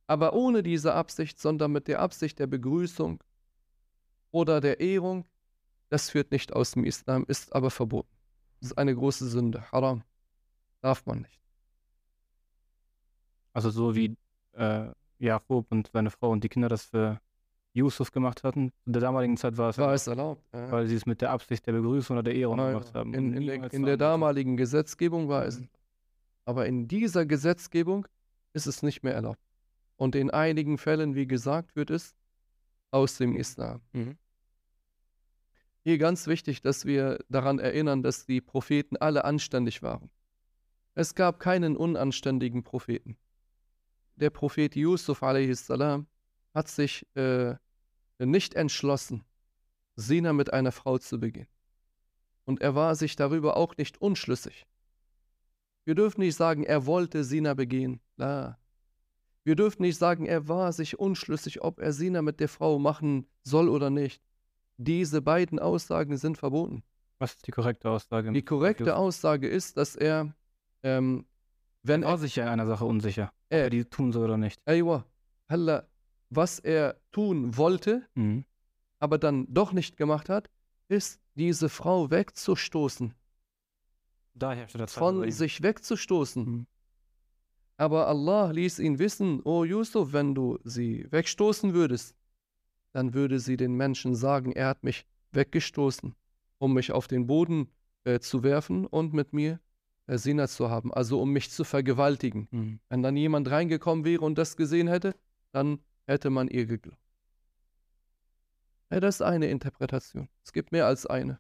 Aber ohne diese Absicht, sondern mit der Absicht der Begrüßung oder der Ehrung, das führt nicht aus dem Islam, ist aber verboten. Das ist eine große Sünde. Haram. Darf man nicht. Also so wie äh, Jakob und seine Frau und die Kinder das für Yusuf gemacht hatten. In der damaligen Zeit war es, War es erlaubt? Ja. weil sie es mit der Absicht der Begrüßung oder der Ehrung Ja, gemacht haben. In, in, der, in der damaligen Gesetzgebung war es. Mhm. Aber in dieser Gesetzgebung ist es nicht mehr erlaubt. Und in einigen Fällen, wie gesagt, wird es aus dem Islam. Mhm. Hier ganz wichtig, dass wir daran erinnern, dass die Propheten alle anständig waren. Es gab keinen unanständigen Propheten. Der Prophet Yusuf a.s. hat sich äh, nicht entschlossen, Sina mit einer Frau zu begehen. Und er war sich darüber auch nicht unschlüssig. Wir dürfen nicht sagen, er wollte Sina begehen. La. Wir dürfen nicht sagen, er war sich unschlüssig, ob er Sina mit der Frau machen soll oder nicht. Diese beiden Aussagen sind verboten. Was ist die korrekte Aussage? Die korrekte Aussage ist, dass er, ähm, wenn Er war sich ja in einer Sache unsicher. Er die tun soll oder nicht. Aywa, Halla, was er tun wollte, Mhm. aber dann doch nicht gemacht hat, ist, diese Frau wegzustoßen, Da herrschte der Zweifel bei von sich wegzustoßen. Mhm. Aber Allah ließ ihn wissen, O Yusuf, wenn du sie wegstoßen würdest, dann würde sie den Menschen sagen, er hat mich weggestoßen, um mich auf den Boden äh, zu werfen und mit mir äh, Sina zu haben, also um mich zu vergewaltigen. Mhm. Wenn dann jemand reingekommen wäre und das gesehen hätte, dann hätte man ihr geglaubt. Ja, das ist eine Interpretation. Es gibt mehr als eine.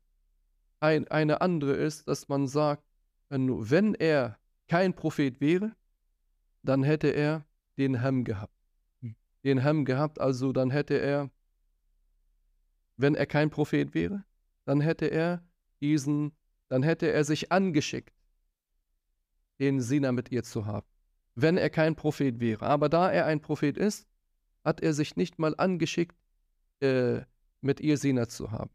Ein, eine andere ist, dass man sagt, wenn, wenn er kein Prophet wäre, dann hätte er den Hem gehabt. Hm. Den Hem gehabt, also dann hätte er, wenn er kein Prophet wäre, dann hätte er diesen, dann hätte er sich angeschickt, den Sina mit ihr zu haben, wenn er kein Prophet wäre. Aber da er ein Prophet ist, hat er sich nicht mal angeschickt, äh, mit ihr Sina zu haben.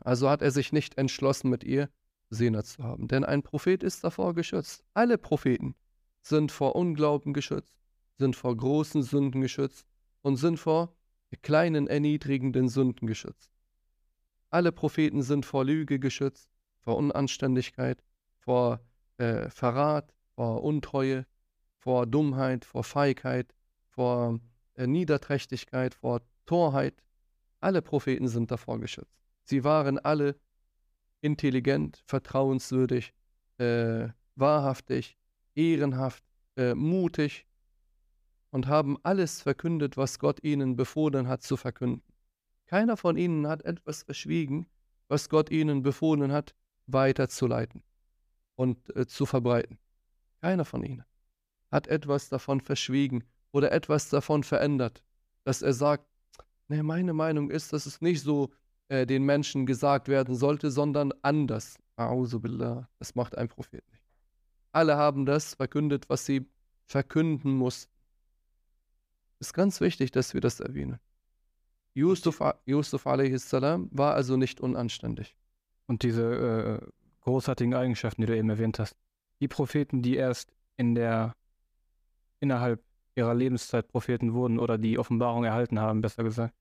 Also hat er sich nicht entschlossen, mit ihr Sina zu haben. Denn ein Prophet ist davor geschützt. Alle Propheten sind vor Unglauben geschützt, sind vor großen Sünden geschützt und sind vor kleinen erniedrigenden Sünden geschützt. Alle Propheten sind vor Lüge geschützt, vor Unanständigkeit, vor äh, Verrat, vor Untreue, vor Dummheit, vor Feigheit, vor äh, Niederträchtigkeit, vor Torheit. Alle Propheten sind davor geschützt. Sie waren alle intelligent, vertrauenswürdig, äh, wahrhaftig, ehrenhaft, äh, mutig und haben alles verkündet, was Gott ihnen befohlen hat zu verkünden. Keiner von ihnen hat etwas verschwiegen, was Gott ihnen befohlen hat, weiterzuleiten und äh, zu verbreiten. Keiner von ihnen hat etwas davon verschwiegen oder etwas davon verändert, dass er sagt, nee, meine Meinung ist, dass es nicht so äh, den Menschen gesagt werden sollte, sondern anders. A'udhu billah, das macht ein Prophet nicht. Alle haben das verkündet, was sie verkünden mussten. Ist ganz wichtig, dass wir das erwähnen. Yusuf, Yusuf a.s. war also nicht unanständig. Und diese äh, großartigen Eigenschaften, die du eben erwähnt hast. Die Propheten, die erst in der innerhalb ihrer Lebenszeit Propheten wurden oder die Offenbarung erhalten haben, besser gesagt,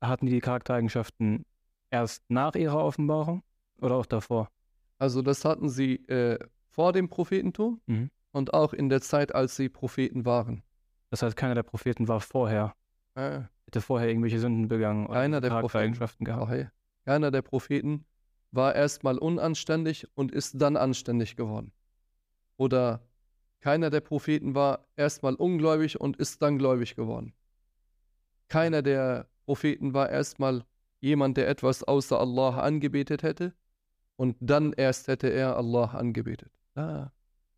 hatten die Charaktereigenschaften erst nach ihrer Offenbarung oder auch davor? Also das hatten sie äh, vor dem Prophetentum Mhm. und auch in der Zeit, als sie Propheten waren. Das heißt, keiner der Propheten war vorher, Äh, hätte vorher irgendwelche Sünden begangen oder Keiner der Charaktereigenschaften gehabt. Keiner der Propheten war erstmal unanständig und ist dann anständig geworden. Oder keiner der Propheten war erstmal ungläubig und ist dann gläubig geworden. Keiner der Propheten war erstmal jemand, der etwas außer Allah angebetet hätte und dann erst hätte er Allah angebetet. Ah.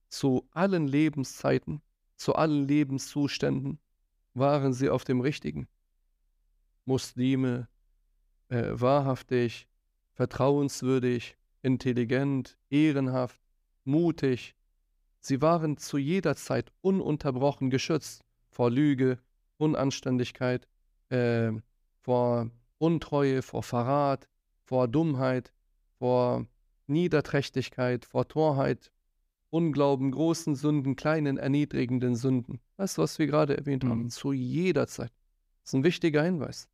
Zu allen Lebenszeiten, zu allen Lebenszuständen waren sie auf dem richtigen. Muslime, äh, wahrhaftig, vertrauenswürdig, intelligent, ehrenhaft, mutig. Sie waren zu jeder Zeit ununterbrochen geschützt vor Lüge, Unanständigkeit, äh, vor Untreue, vor Verrat, vor Dummheit, vor Niederträchtigkeit, vor Torheit, Unglauben, großen Sünden, kleinen erniedrigenden Sünden. Das, was wir gerade erwähnt haben, Mhm. zu jeder Zeit. Das ist ein wichtiger Hinweis.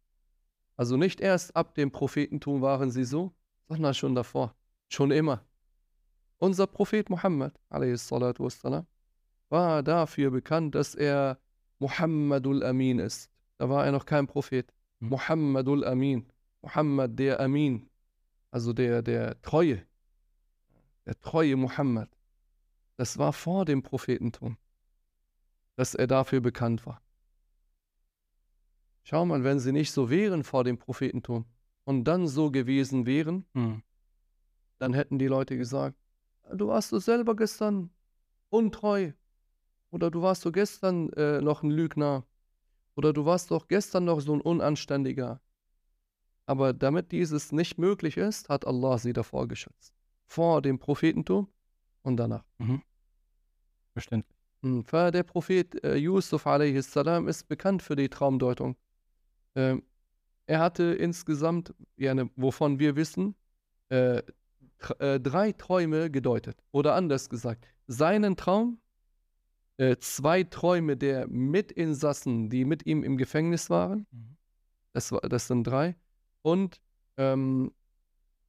Also nicht erst ab dem Prophetentum waren sie so, sondern schon davor, schon immer. Unser Prophet Muhammad, wassalam, war dafür bekannt, dass er Muhammadul Amin ist. Da war er noch kein Prophet. Mhm. Muhammadul Amin. Muhammad der Amin. Also der, der Treue. Der treue Muhammad. Das war vor dem Prophetentum, dass er dafür bekannt war. Schau mal, wenn sie nicht so wären vor dem Prophetentum und dann so gewesen wären, Mhm. dann hätten die Leute gesagt, du warst doch selber gestern untreu oder du warst doch gestern äh, noch ein Lügner oder du warst doch gestern noch so ein Unanständiger. Aber damit dieses nicht möglich ist, hat Allah sie davor geschützt. Vor dem Prophetentum und danach. Verständlich. Hm, Der Prophet äh, Yusuf a.s. ist bekannt für die Traumdeutung. Ähm, er hatte insgesamt, ja, ne, wovon wir wissen, äh, äh, drei Träume gedeutet. Oder anders gesagt, seinen Traum, äh, zwei Träume der Mitinsassen, die mit ihm im Gefängnis waren, Mhm. das, war, das sind drei, und ähm,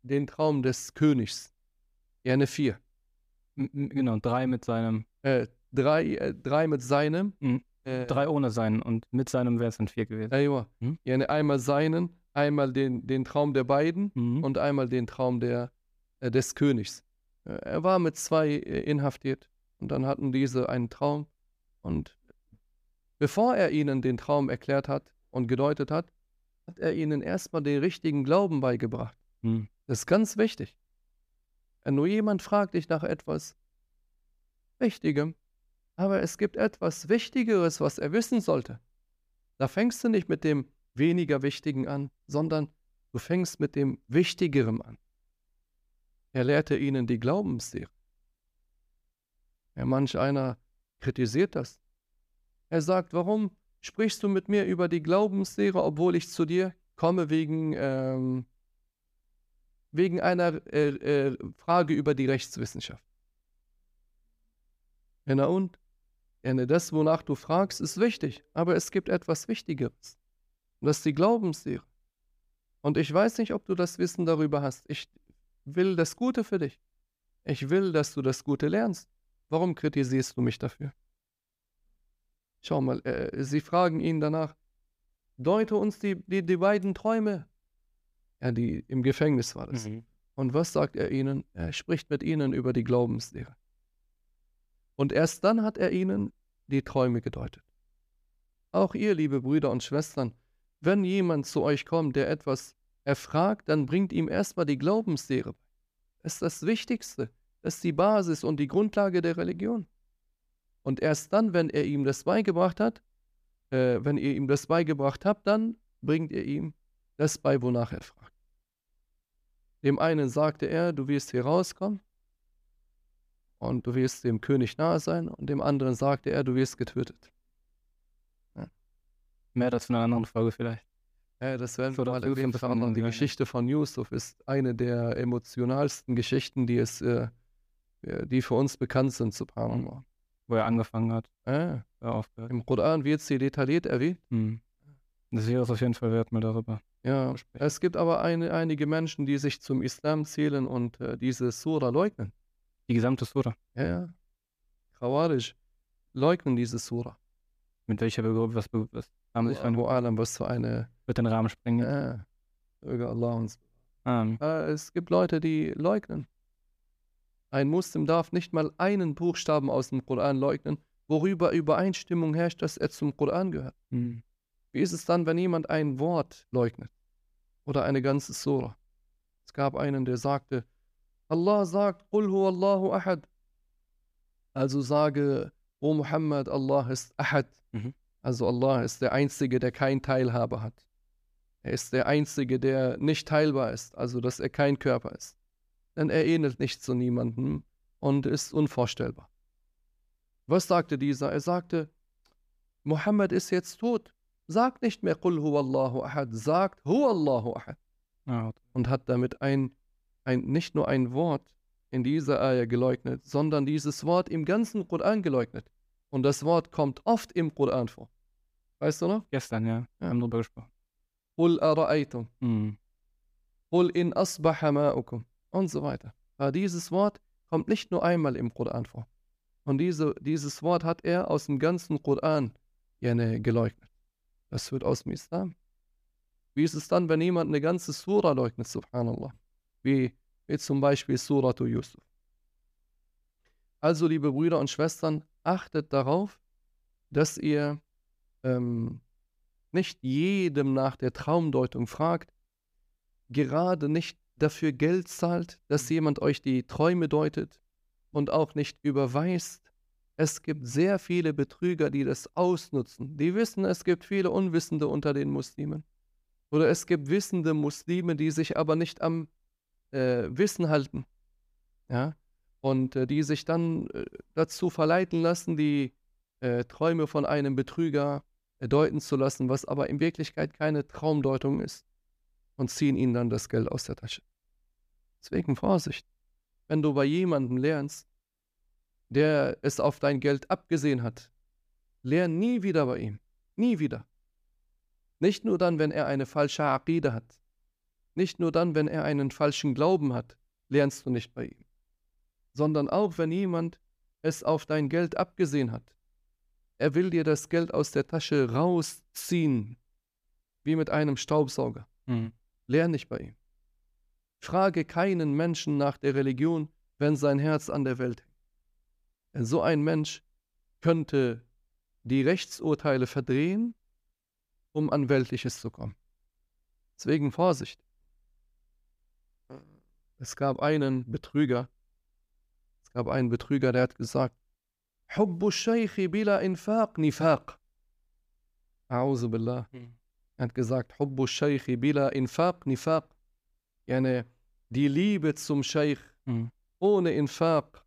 den Traum des Königs, ja, ne, vier. Genau, drei mit seinem, Äh, drei, äh, drei mit seinem. Mhm. Äh, drei ohne seinen und mit seinem wären es dann vier gewesen. Aywa. Hm? Yani einmal seinen, einmal den, den Traum der beiden Mhm. und einmal den Traum der, äh, des Königs. Äh, er war mit zwei äh, inhaftiert und dann hatten diese einen Traum und bevor er ihnen den Traum erklärt hat und gedeutet hat, hat er ihnen erstmal den richtigen Glauben beigebracht. Mhm. Das ist ganz wichtig. Wenn nur jemand fragt dich nach etwas Wichtigem, aber es gibt etwas Wichtigeres, was er wissen sollte. Da fängst du nicht mit dem weniger Wichtigen an, sondern du fängst mit dem Wichtigeren an. Er lehrte ihnen die Glaubenslehre. Ja, manch einer kritisiert das. Er sagt, warum sprichst du mit mir über die Glaubenslehre, obwohl ich zu dir komme wegen, ähm, wegen einer äh, äh, Frage über die Rechtswissenschaft? Na und? Ne, das, wonach du fragst, ist wichtig, aber es gibt etwas Wichtigeres. Und das ist die Glaubenslehre. Und ich weiß nicht, ob du das Wissen darüber hast. Ich will das Gute für dich. Ich will, dass du das Gute lernst. Warum kritisierst du mich dafür? Schau mal, äh, sie fragen ihn danach, deute uns die, die, die beiden Träume. Ja, die im Gefängnis war das. Mhm. Und was sagt er ihnen? Er spricht mit ihnen über die Glaubenslehre. Und erst dann hat er ihnen die Träume gedeutet. Auch ihr, liebe Brüder und Schwestern, wenn jemand zu euch kommt, der etwas erfragt, dann bringt ihm erstmal die Glaubenslehre bei. Das ist das Wichtigste. Das ist die Basis und die Grundlage der Religion. Und erst dann, wenn er ihm das beigebracht hat, äh, wenn ihr ihm das beigebracht habt, dann bringt ihr ihm das bei, wonach er fragt. Dem einen sagte er, du wirst hier rauskommen und du wirst dem König nahe sein, und dem anderen sagte er, du wirst getötet. Mehr dazu in einer anderen Folge vielleicht. Ja, das werden wir mal noch Die ja. Geschichte von Yusuf ist eine der emotionalsten Geschichten, die es, äh, die für uns bekannt sind, subhanallah. Wo er angefangen hat, Ja. Im Koran wird sie detailliert erwähnt. Mhm. Das wäre es auf jeden Fall wert, mal darüber. Ja, es gibt aber eine, einige Menschen, die sich zum Islam zählen und äh, diese Sura leugnen. Die gesamte Sura. Ja, ja. Khawarij leugnen diese Sura. Mit welcher Begründung, was, was haben sich Allahu von alam, was für eine. wird den Rahmen sprengen? Ja, möge Allah uns. Ah, Äh, es gibt Leute, die leugnen. Ein Muslim darf nicht mal einen Buchstaben aus dem Koran leugnen, worüber Übereinstimmung herrscht, dass er zum Koran gehört. mhm. Wie ist es dann, wenn jemand ein Wort leugnet? Oder eine ganze Sura? Es gab einen, der sagte, Allah sagt, Qul Allahu ahad. Also sage, O Muhammad, Allah ist ahad. Mhm. Also Allah ist der Einzige, der kein Teilhabe hat. Er ist der Einzige, der nicht teilbar ist, also dass er kein Körper ist. Denn er ähnelt nicht zu niemandem und ist unvorstellbar. Was sagte dieser? Er sagte, Muhammad ist jetzt tot. Sagt nicht mehr Qul Allahu ahad, sagt huwa Allahu ahad. ah, Und hat damit ein, ein, nicht nur ein Wort in dieser Ayah geleugnet, sondern dieses Wort im ganzen Koran geleugnet. Und das Wort kommt oft im Koran vor. Weißt du noch? Gestern, ja. Wir Ja. haben drüber gesprochen. Qul ara'aytum, Mhm. qul in asbaha ma'ukum und so weiter. Aber dieses Wort kommt nicht nur einmal im Koran vor. Und diese, dieses Wort hat er aus dem ganzen Koran geleugnet. Das wird aus dem Islam. Wie ist es dann, wenn jemand eine ganze Sura leugnet, subhanallah? Wie, wie zum Beispiel Suratu Yusuf. Also, liebe Brüder und Schwestern, achtet darauf, dass ihr ähm, nicht jedem nach der Traumdeutung fragt, gerade nicht dafür Geld zahlt, dass jemand euch die Träume deutet und auch nicht überweist. Es gibt sehr viele Betrüger, die das ausnutzen. Die wissen, es gibt viele Unwissende unter den Muslimen. Oder es gibt wissende Muslime, die sich aber nicht am äh, Wissen halten. Ja? Und äh, die sich dann äh, dazu verleiten lassen, die äh, Träume von einem Betrüger äh, deuten zu lassen, was aber in Wirklichkeit keine Traumdeutung ist. Und ziehen ihnen dann das Geld aus der Tasche. Deswegen Vorsicht. Wenn du bei jemandem lernst, der es auf dein Geld abgesehen hat, lern nie wieder bei ihm. Nie wieder. Nicht nur dann, wenn er eine falsche Aqide hat. Nicht nur dann, wenn er einen falschen Glauben hat, lernst du nicht bei ihm. Sondern auch, wenn jemand es auf dein Geld abgesehen hat. Er will dir das Geld aus der Tasche rausziehen, wie mit einem Staubsauger. Mhm. Lern nicht bei ihm. Frage keinen Menschen nach der Religion, wenn sein Herz an der Welt hängt. Denn so ein Mensch könnte die Rechtsurteile verdrehen, um an Weltliches zu kommen. Deswegen Vorsicht. Es gab einen Betrüger, es gab einen Betrüger, der hat gesagt, Hubbu Shaykhi bila infaq nifaq. A'udhu billah. Mhm. Er hat gesagt, Hubbu Shaykhi bila infaq nifaq. Yani die Liebe zum Scheich Mhm. ohne Infaq,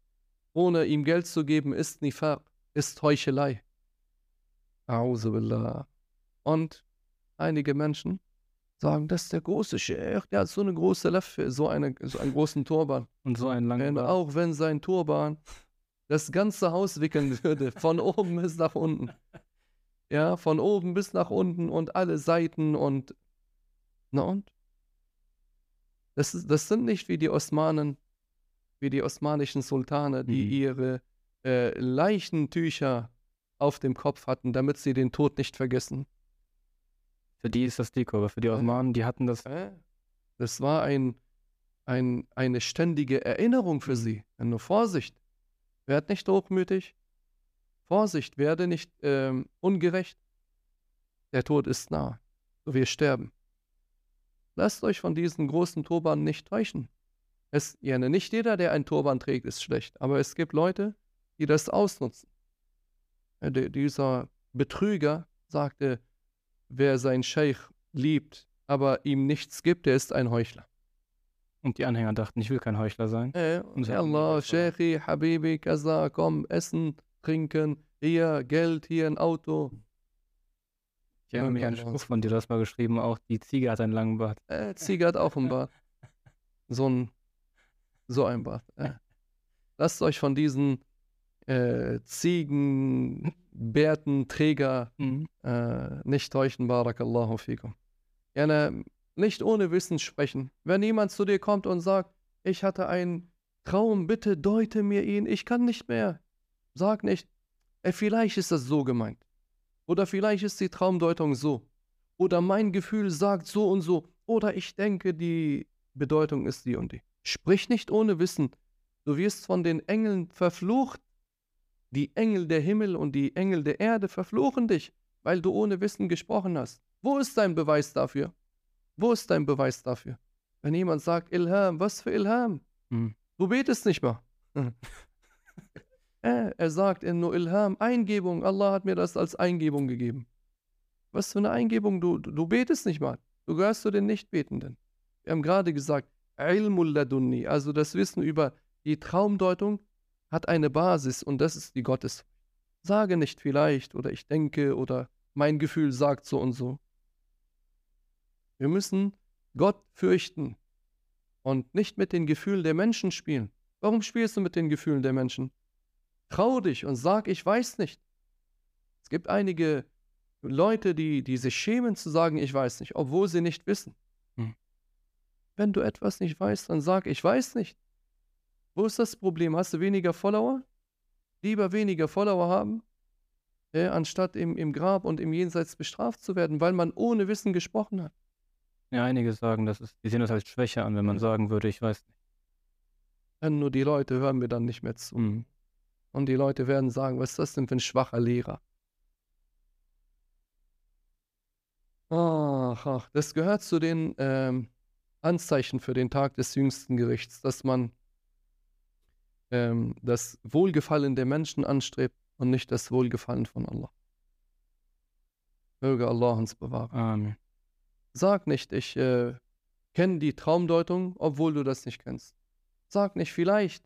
ohne ihm Geld zu geben, ist Nifaq, ist Heuchelei. A'udhu billah. Und einige Menschen sagen, das ist der große Scheich, der hat so eine große Leffe, so, eine, so einen großen Turban. Und so einen langen Und auch wenn sein Turban das ganze Haus wickeln würde, von oben bis nach unten. Ja, von oben bis nach unten und alle Seiten und. Na und? Das, ist, das sind nicht wie die Osmanen, wie die osmanischen Sultane, die Mhm. ihre äh, Leichentücher auf dem Kopf hatten, damit sie den Tod nicht vergessen. Für die ist das Deko, aber für die. Osmanen, die hatten das. Das war ein, ein, eine ständige Erinnerung für sie. Nur Vorsicht, werd nicht hochmütig. Vorsicht, werde nicht ähm, ungerecht. Der Tod ist nah. Wir sterben. Lasst euch von diesen großen Turban nicht täuschen. Es, ja, nicht jeder, der einen Turban trägt, ist schlecht, aber es gibt Leute, die das ausnutzen. Der- dieser Betrüger sagte, wer seinen Scheich liebt, aber ihm nichts gibt, der ist ein Heuchler. Und die Anhänger dachten, ich will kein Heuchler sein. Äh, Und haben Allah. Sheikhi, Habibi, Kaza, komm, essen, trinken, hier Geld, hier ein Auto. Ich erinnere mich an einen Spruch von dir, du hast mal geschrieben, auch die Ziege hat einen langen Bart. Äh, Ziege hat auch ein Bart. So ein, so ein Bart. Äh. Lasst euch von diesen äh, Ziegen, Bärtenträger Mhm. äh, nicht täuschen, Barakallahu fikum. Gerne nicht ohne Wissen sprechen. Wenn jemand zu dir kommt und sagt, ich hatte einen Traum, bitte deute mir ihn, ich kann nicht mehr. Sag nicht, äh, vielleicht ist das so gemeint. Oder vielleicht ist die Traumdeutung so. Oder mein Gefühl sagt so und so. Oder ich denke, die Bedeutung ist die und die. Sprich nicht ohne Wissen. Du wirst von den Engeln verflucht. Die Engel der Himmel und die Engel der Erde verfluchen dich, weil du ohne Wissen gesprochen hast. Wo ist dein Beweis dafür? Wo ist dein Beweis dafür? Wenn jemand sagt, Ilham, was für Ilham? Mhm. Du betest nicht mal. äh, er sagt in nur Ilham, Eingebung. Allah hat mir das als Eingebung gegeben. Was für eine Eingebung? Du, du, betest nicht mal. Du gehörst zu den Nichtbetenden. Wir haben gerade gesagt, Ilmul Ladunni, also das Wissen über die Traumdeutung, hat eine Basis und das ist die Gottes. Sage nicht vielleicht oder ich denke oder mein Gefühl sagt so und so. Wir müssen Gott fürchten und nicht mit den Gefühlen der Menschen spielen. Warum spielst du mit den Gefühlen der Menschen? Trau dich und sag, ich weiß nicht. gibt einige Leute, die, die sich schämen zu sagen, ich weiß nicht, obwohl sie nicht wissen. Hm. Wenn du etwas nicht weißt, dann sag, ich weiß nicht. Wo ist das Problem? Hast du weniger Follower? Lieber weniger Follower haben, äh, anstatt im, im Grab und im Jenseits bestraft zu werden, weil man ohne Wissen gesprochen hat. Ja, einige sagen, das ist, die sehen das als Schwäche an, wenn man sagen würde, ich weiß nicht. Dann nur die Leute hören mir dann nicht mehr zu. Mhm. Und die Leute werden sagen, was ist das denn für ein schwacher Lehrer? Ach, ach, das gehört zu den ähm, Anzeichen für den Tag des jüngsten Gerichts, dass man ähm, das Wohlgefallen der Menschen anstrebt und nicht das Wohlgefallen von Allah. Möge Allah uns bewahren. Amen. Sag nicht, ich äh, kenne die Traumdeutung, obwohl du das nicht kennst. Sag nicht vielleicht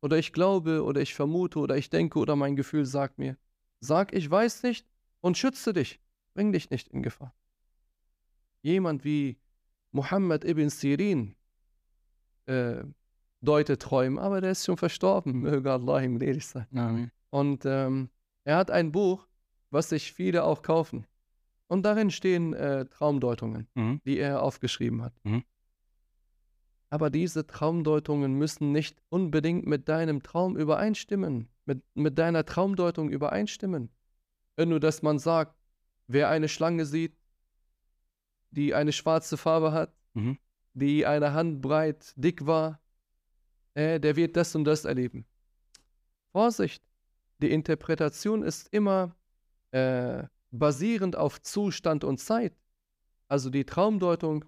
oder ich glaube oder ich vermute oder ich denke oder mein Gefühl sagt mir. Sag, ich weiß nicht und schütze dich. Bring dich nicht in Gefahr. Jemand wie Muhammad ibn Sirin äh, deutet Träume, aber der ist schon verstorben. Möge Allah ihm gnädig sein. Amen. Und ähm, er hat ein Buch, was sich viele auch kaufen. Und darin stehen äh, Traumdeutungen, Mhm. die er aufgeschrieben hat. Mhm. Aber diese Traumdeutungen müssen nicht unbedingt mit deinem Traum übereinstimmen, mit, mit deiner Traumdeutung übereinstimmen. Wenn nur, dass man sagt, wer eine Schlange sieht, die eine schwarze Farbe hat, Mhm. die eine Handbreit dick war, äh, der wird das und das erleben. Vorsicht, die Interpretation ist immer äh, basierend auf Zustand und Zeit. Also die Traumdeutung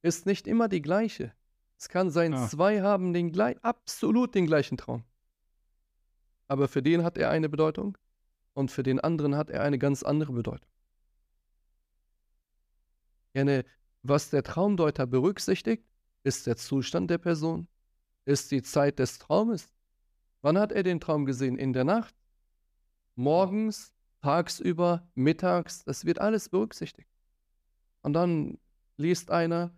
ist nicht immer die gleiche. Es kann sein, Ah. zwei haben den gleich, absolut den gleichen Traum. Aber für den hat er eine Bedeutung und für den anderen hat er eine ganz andere Bedeutung. Gerne, was der Traumdeuter berücksichtigt, ist der Zustand der Person, ist die Zeit des Traumes. Wann hat er den Traum gesehen? In der Nacht? Morgens? Tagsüber? Mittags? Das wird alles berücksichtigt. Und dann liest einer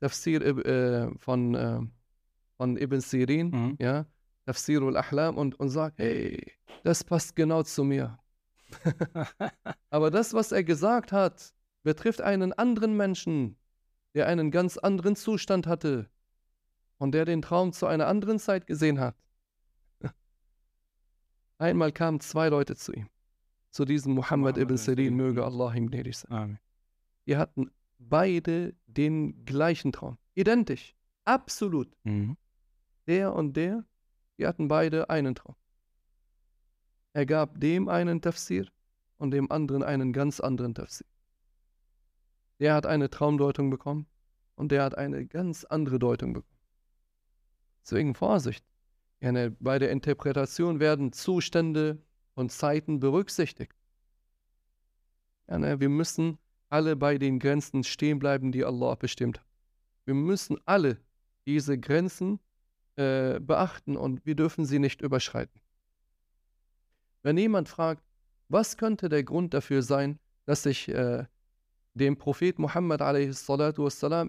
Tafsir äh, von, äh, von Ibn Sirin, Mhm. ja, Tafsir al-Ahlam und, und sagt, hey, das passt genau zu mir. Aber das, was er gesagt hat, betrifft einen anderen Menschen, der einen ganz anderen Zustand hatte und der den Traum zu einer anderen Zeit gesehen hat. Einmal kamen zwei Leute zu ihm, zu diesem Muhammad Muhammad ibn Sirin, möge. Allah ihm gnädig sein. Amen. Die hatten beide den gleichen Traum, identisch, absolut. Mhm. Der und der, die hatten beide einen Traum. Er gab dem einen Tafsir und dem anderen einen ganz anderen Tafsir. Der hat eine Traumdeutung bekommen und der hat eine ganz andere Deutung bekommen. Deswegen Vorsicht. Bei der Interpretation werden Zustände und Zeiten berücksichtigt. Wir müssen alle bei den Grenzen stehen bleiben, die Allah bestimmt hat. Wir müssen alle diese Grenzen äh, beachten und wir dürfen sie nicht überschreiten. Wenn jemand fragt, was könnte der Grund dafür sein, dass ich äh, den Prophet Muhammad a.s.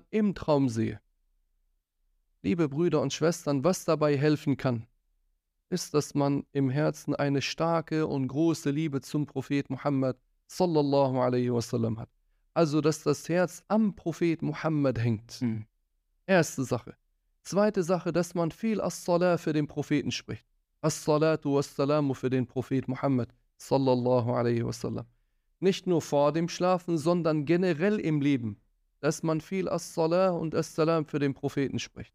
im Traum sehe? Liebe Brüder und Schwestern, was dabei helfen kann, ist, dass man im Herzen eine starke und große Liebe zum Prophet Muhammad sallallahu alaihi wasallam hat. Also, dass das Herz am Prophet Muhammad hängt. Mhm. Erste Sache. Zweite Sache, dass man viel As-Salah für den Propheten spricht. As-Salatu was-Salamu für den Prophet Muhammad sallallahu alaihi wasallam. Nicht nur vor dem Schlafen, sondern generell im Leben, dass man viel As-Salah und As-Salam für den Propheten spricht.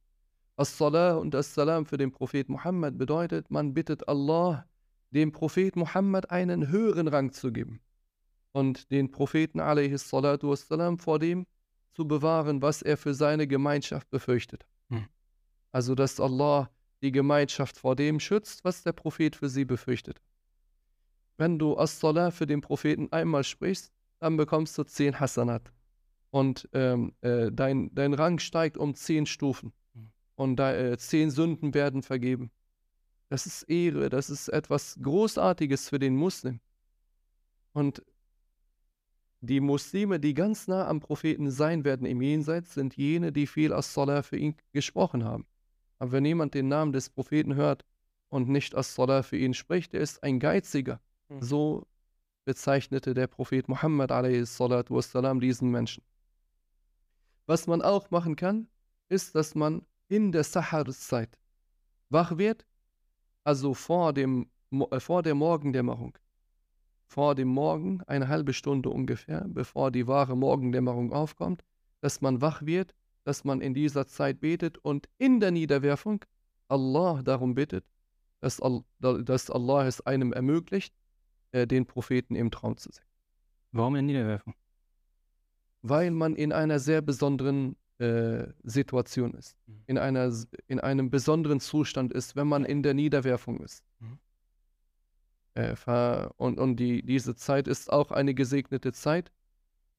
As-Salah und As-Salam für den Prophet Muhammad bedeutet, man bittet Allah, dem Prophet Muhammad einen höheren Rang zu geben und den Propheten wassalam vor dem zu bewahren, was er für seine Gemeinschaft befürchtet. Hm. Also, dass Allah die Gemeinschaft vor dem schützt, was der Prophet für sie befürchtet. Wenn du As-Salah für den Propheten einmal sprichst, dann bekommst du zehn Hasanat. Und ähm, äh, dein, dein Rang steigt um zehn Stufen. Und da, äh, zehn Sünden werden vergeben. Das ist Ehre, das ist etwas Großartiges für den Muslim. Und die Muslime, die ganz nah am Propheten sein werden im Jenseits, sind jene, die viel As-Salah für ihn gesprochen haben. Aber wenn jemand den Namen des Propheten hört und nicht As-Salah für ihn spricht, der ist ein Geiziger. Mhm. So bezeichnete der Prophet Muhammad wassalam, diesen Menschen. Was man auch machen kann, ist, dass man in der Saharzeit wach wird, also vor, dem, äh, vor der Morgendämmerung. Vor dem Morgen, eine halbe Stunde ungefähr, bevor die wahre Morgendämmerung aufkommt, dass man wach wird, dass man in dieser Zeit betet und in der Niederwerfung Allah darum bittet, dass, Allah es einem ermöglicht, äh, den Propheten im Traum zu sehen. Warum in Niederwerfung? Weil man in einer sehr besonderen äh, Situation ist, mhm. in, einer, in einem besonderen Zustand ist, wenn man in der Niederwerfung ist. Mhm. Äh, und und die, diese Zeit ist auch eine gesegnete Zeit,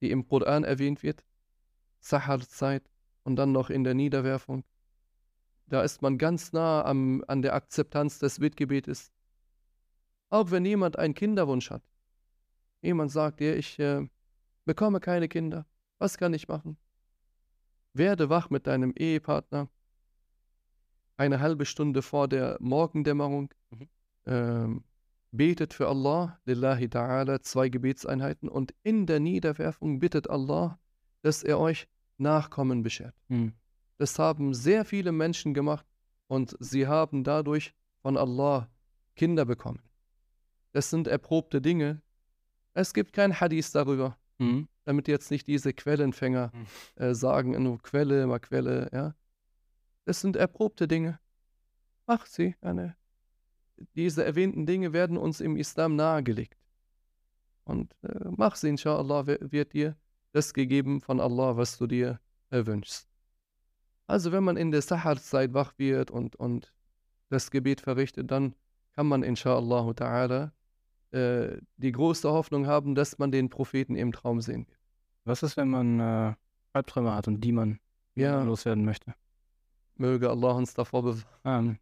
die im Koran erwähnt wird. Sahar-Zeit und dann noch in der Niederwerfung. Da ist man ganz nah am, an der Akzeptanz des Bittgebetes. Auch wenn jemand einen Kinderwunsch hat. Jemand sagt dir, ich äh, bekomme keine Kinder. Was kann ich machen? Werde wach mit deinem Ehepartner eine halbe Stunde vor der Morgendämmerung. Mhm. Ähm, betet für Allah, Lillahi Ta'ala, zwei Gebetseinheiten und in der Niederwerfung bittet Allah, dass er euch Nachkommen beschert. Mhm. Das haben sehr viele Menschen gemacht und sie haben dadurch von Allah Kinder bekommen. Das sind erprobte Dinge. Es gibt kein Hadith darüber, mhm. Damit jetzt nicht diese Quellenfänger mhm. äh, sagen, nur Quelle, immer Quelle, ja. Das sind erprobte Dinge. Mach sie. Eine. Diese erwähnten Dinge werden uns im Islam nahegelegt. Und äh, mach sie, inshallah, wird dir das gegeben von Allah, was du dir erwünschst. Also wenn man in der Sahar-Zeit wach wird und, und das Gebet verrichtet, dann kann man inshallah ta'ala äh, die große Hoffnung haben, dass man den Propheten im Traum sehen wird. Was ist, wenn man äh, Albträume hat und die man ja. loswerden möchte? Möge Allah uns davor bewahren.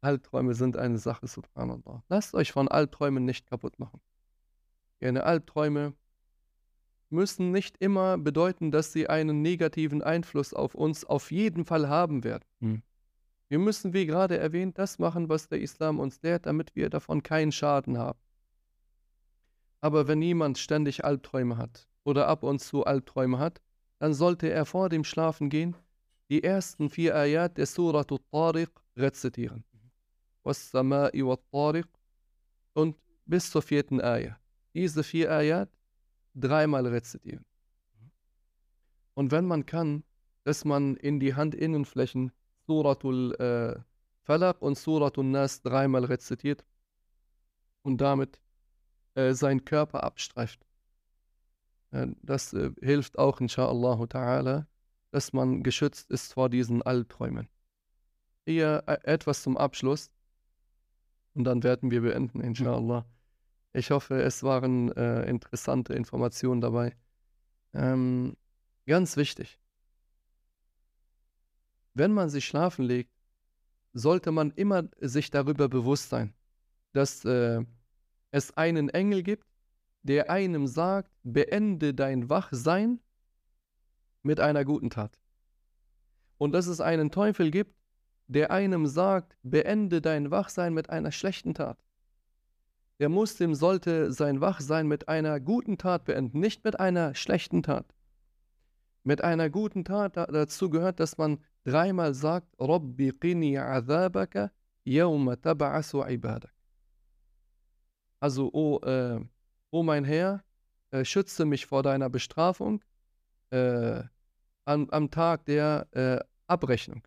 Albträume sind eine Sache, subhanallah. Lasst euch von Albträumen nicht kaputt machen. Gerne Albträume müssen nicht immer bedeuten, dass sie einen negativen Einfluss auf uns auf jeden Fall haben werden. Hm. Wir müssen, wie gerade erwähnt, das machen, was der Islam uns lehrt, damit wir davon keinen Schaden haben. Aber wenn jemand ständig Albträume hat oder ab und zu Albträume hat, dann sollte er vor dem Schlafengehen die ersten vier Ayat der Surat al-Tariq rezitieren. Wa-Tariq und bis zur vierten Ayat. Diese vier Ayat dreimal rezitieren. Und wenn man kann, dass man in die Handinnenflächen Suratul äh, Falaq und Suratul Nas dreimal rezitiert und damit äh, seinen Körper abstreift. Äh, das äh, hilft auch, inshallah ta'ala, dass man geschützt ist vor diesen Albträumen. Hier äh, etwas zum Abschluss und dann werden wir beenden, inshallah. Ich hoffe, es waren äh, interessante Informationen dabei. Ähm, ganz wichtig. Wenn man sich schlafen legt, sollte man immer sich darüber bewusst sein, dass äh, es einen Engel gibt, der einem sagt, beende dein Wachsein mit einer guten Tat. Und dass es einen Teufel gibt, der einem sagt, beende dein Wachsein mit einer schlechten Tat. Der Muslim sollte sein Wachsein mit einer guten Tat beenden, nicht mit einer schlechten Tat. Mit einer guten Tat dazu gehört, dass man dreimal sagt, Rabbi qini azabaka yawma tab'asu ibadak. Also, o, oh, äh, oh mein Herr, äh, schütze mich vor deiner Bestrafung äh, am, am, Tag der äh, Abrechnung.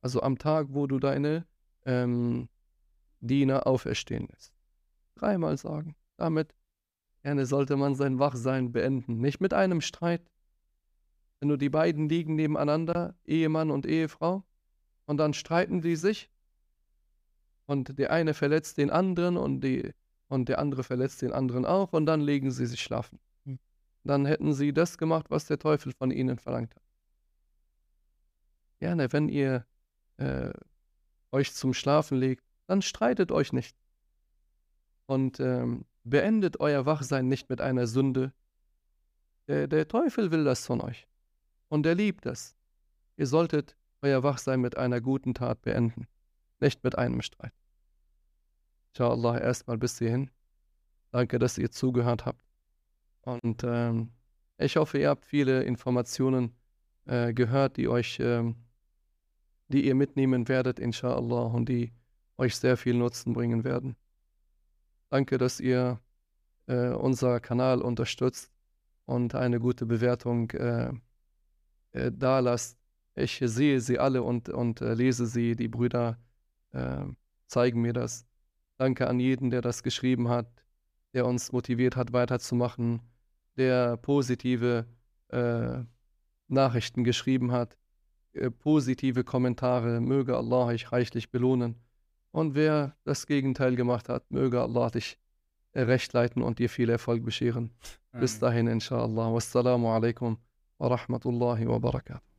Also am Tag, wo du deine ähm, Diener auferstehen lässt dreimal sagen. Damit gerne sollte man sein Wachsein beenden. Nicht mit einem Streit. Wenn nur die beiden liegen nebeneinander, Ehemann und Ehefrau, und dann streiten sie sich und der eine verletzt den anderen und, die, und der andere verletzt den anderen auch und dann legen sie sich schlafen. Hm. Dann hätten sie das gemacht, was der Teufel von ihnen verlangt hat. Gerne, wenn ihr äh, euch zum Schlafen legt, dann streitet euch nicht und ähm, beendet euer Wachsein nicht mit einer Sünde. Der, der Teufel will das von euch und er liebt das. Ihr solltet euer Wachsein mit einer guten Tat beenden, nicht mit einem Streit. Inshallah erstmal bis hierhin. Danke, dass ihr zugehört habt. Und ähm, ich hoffe, ihr habt viele Informationen äh, gehört, die euch, ähm, die ihr mitnehmen werdet, inshallah, und die euch sehr viel Nutzen bringen werden. Danke, dass ihr äh, unser Kanal unterstützt und eine gute Bewertung äh, äh, da lasst. Ich sehe sie alle und, und äh, lese sie. Die Brüder äh, zeigen mir das. Danke an jeden, der das geschrieben hat, der uns motiviert hat, weiterzumachen, der positive äh, Nachrichten geschrieben hat, äh, positive Kommentare. Möge Allah euch reichlich belohnen. Und wer das Gegenteil gemacht hat, möge Allah dich recht leiten und dir viel Erfolg bescheren. Bis dahin, inshallah. Wassalamu alaikum wa rahmatullahi wa barakatuh.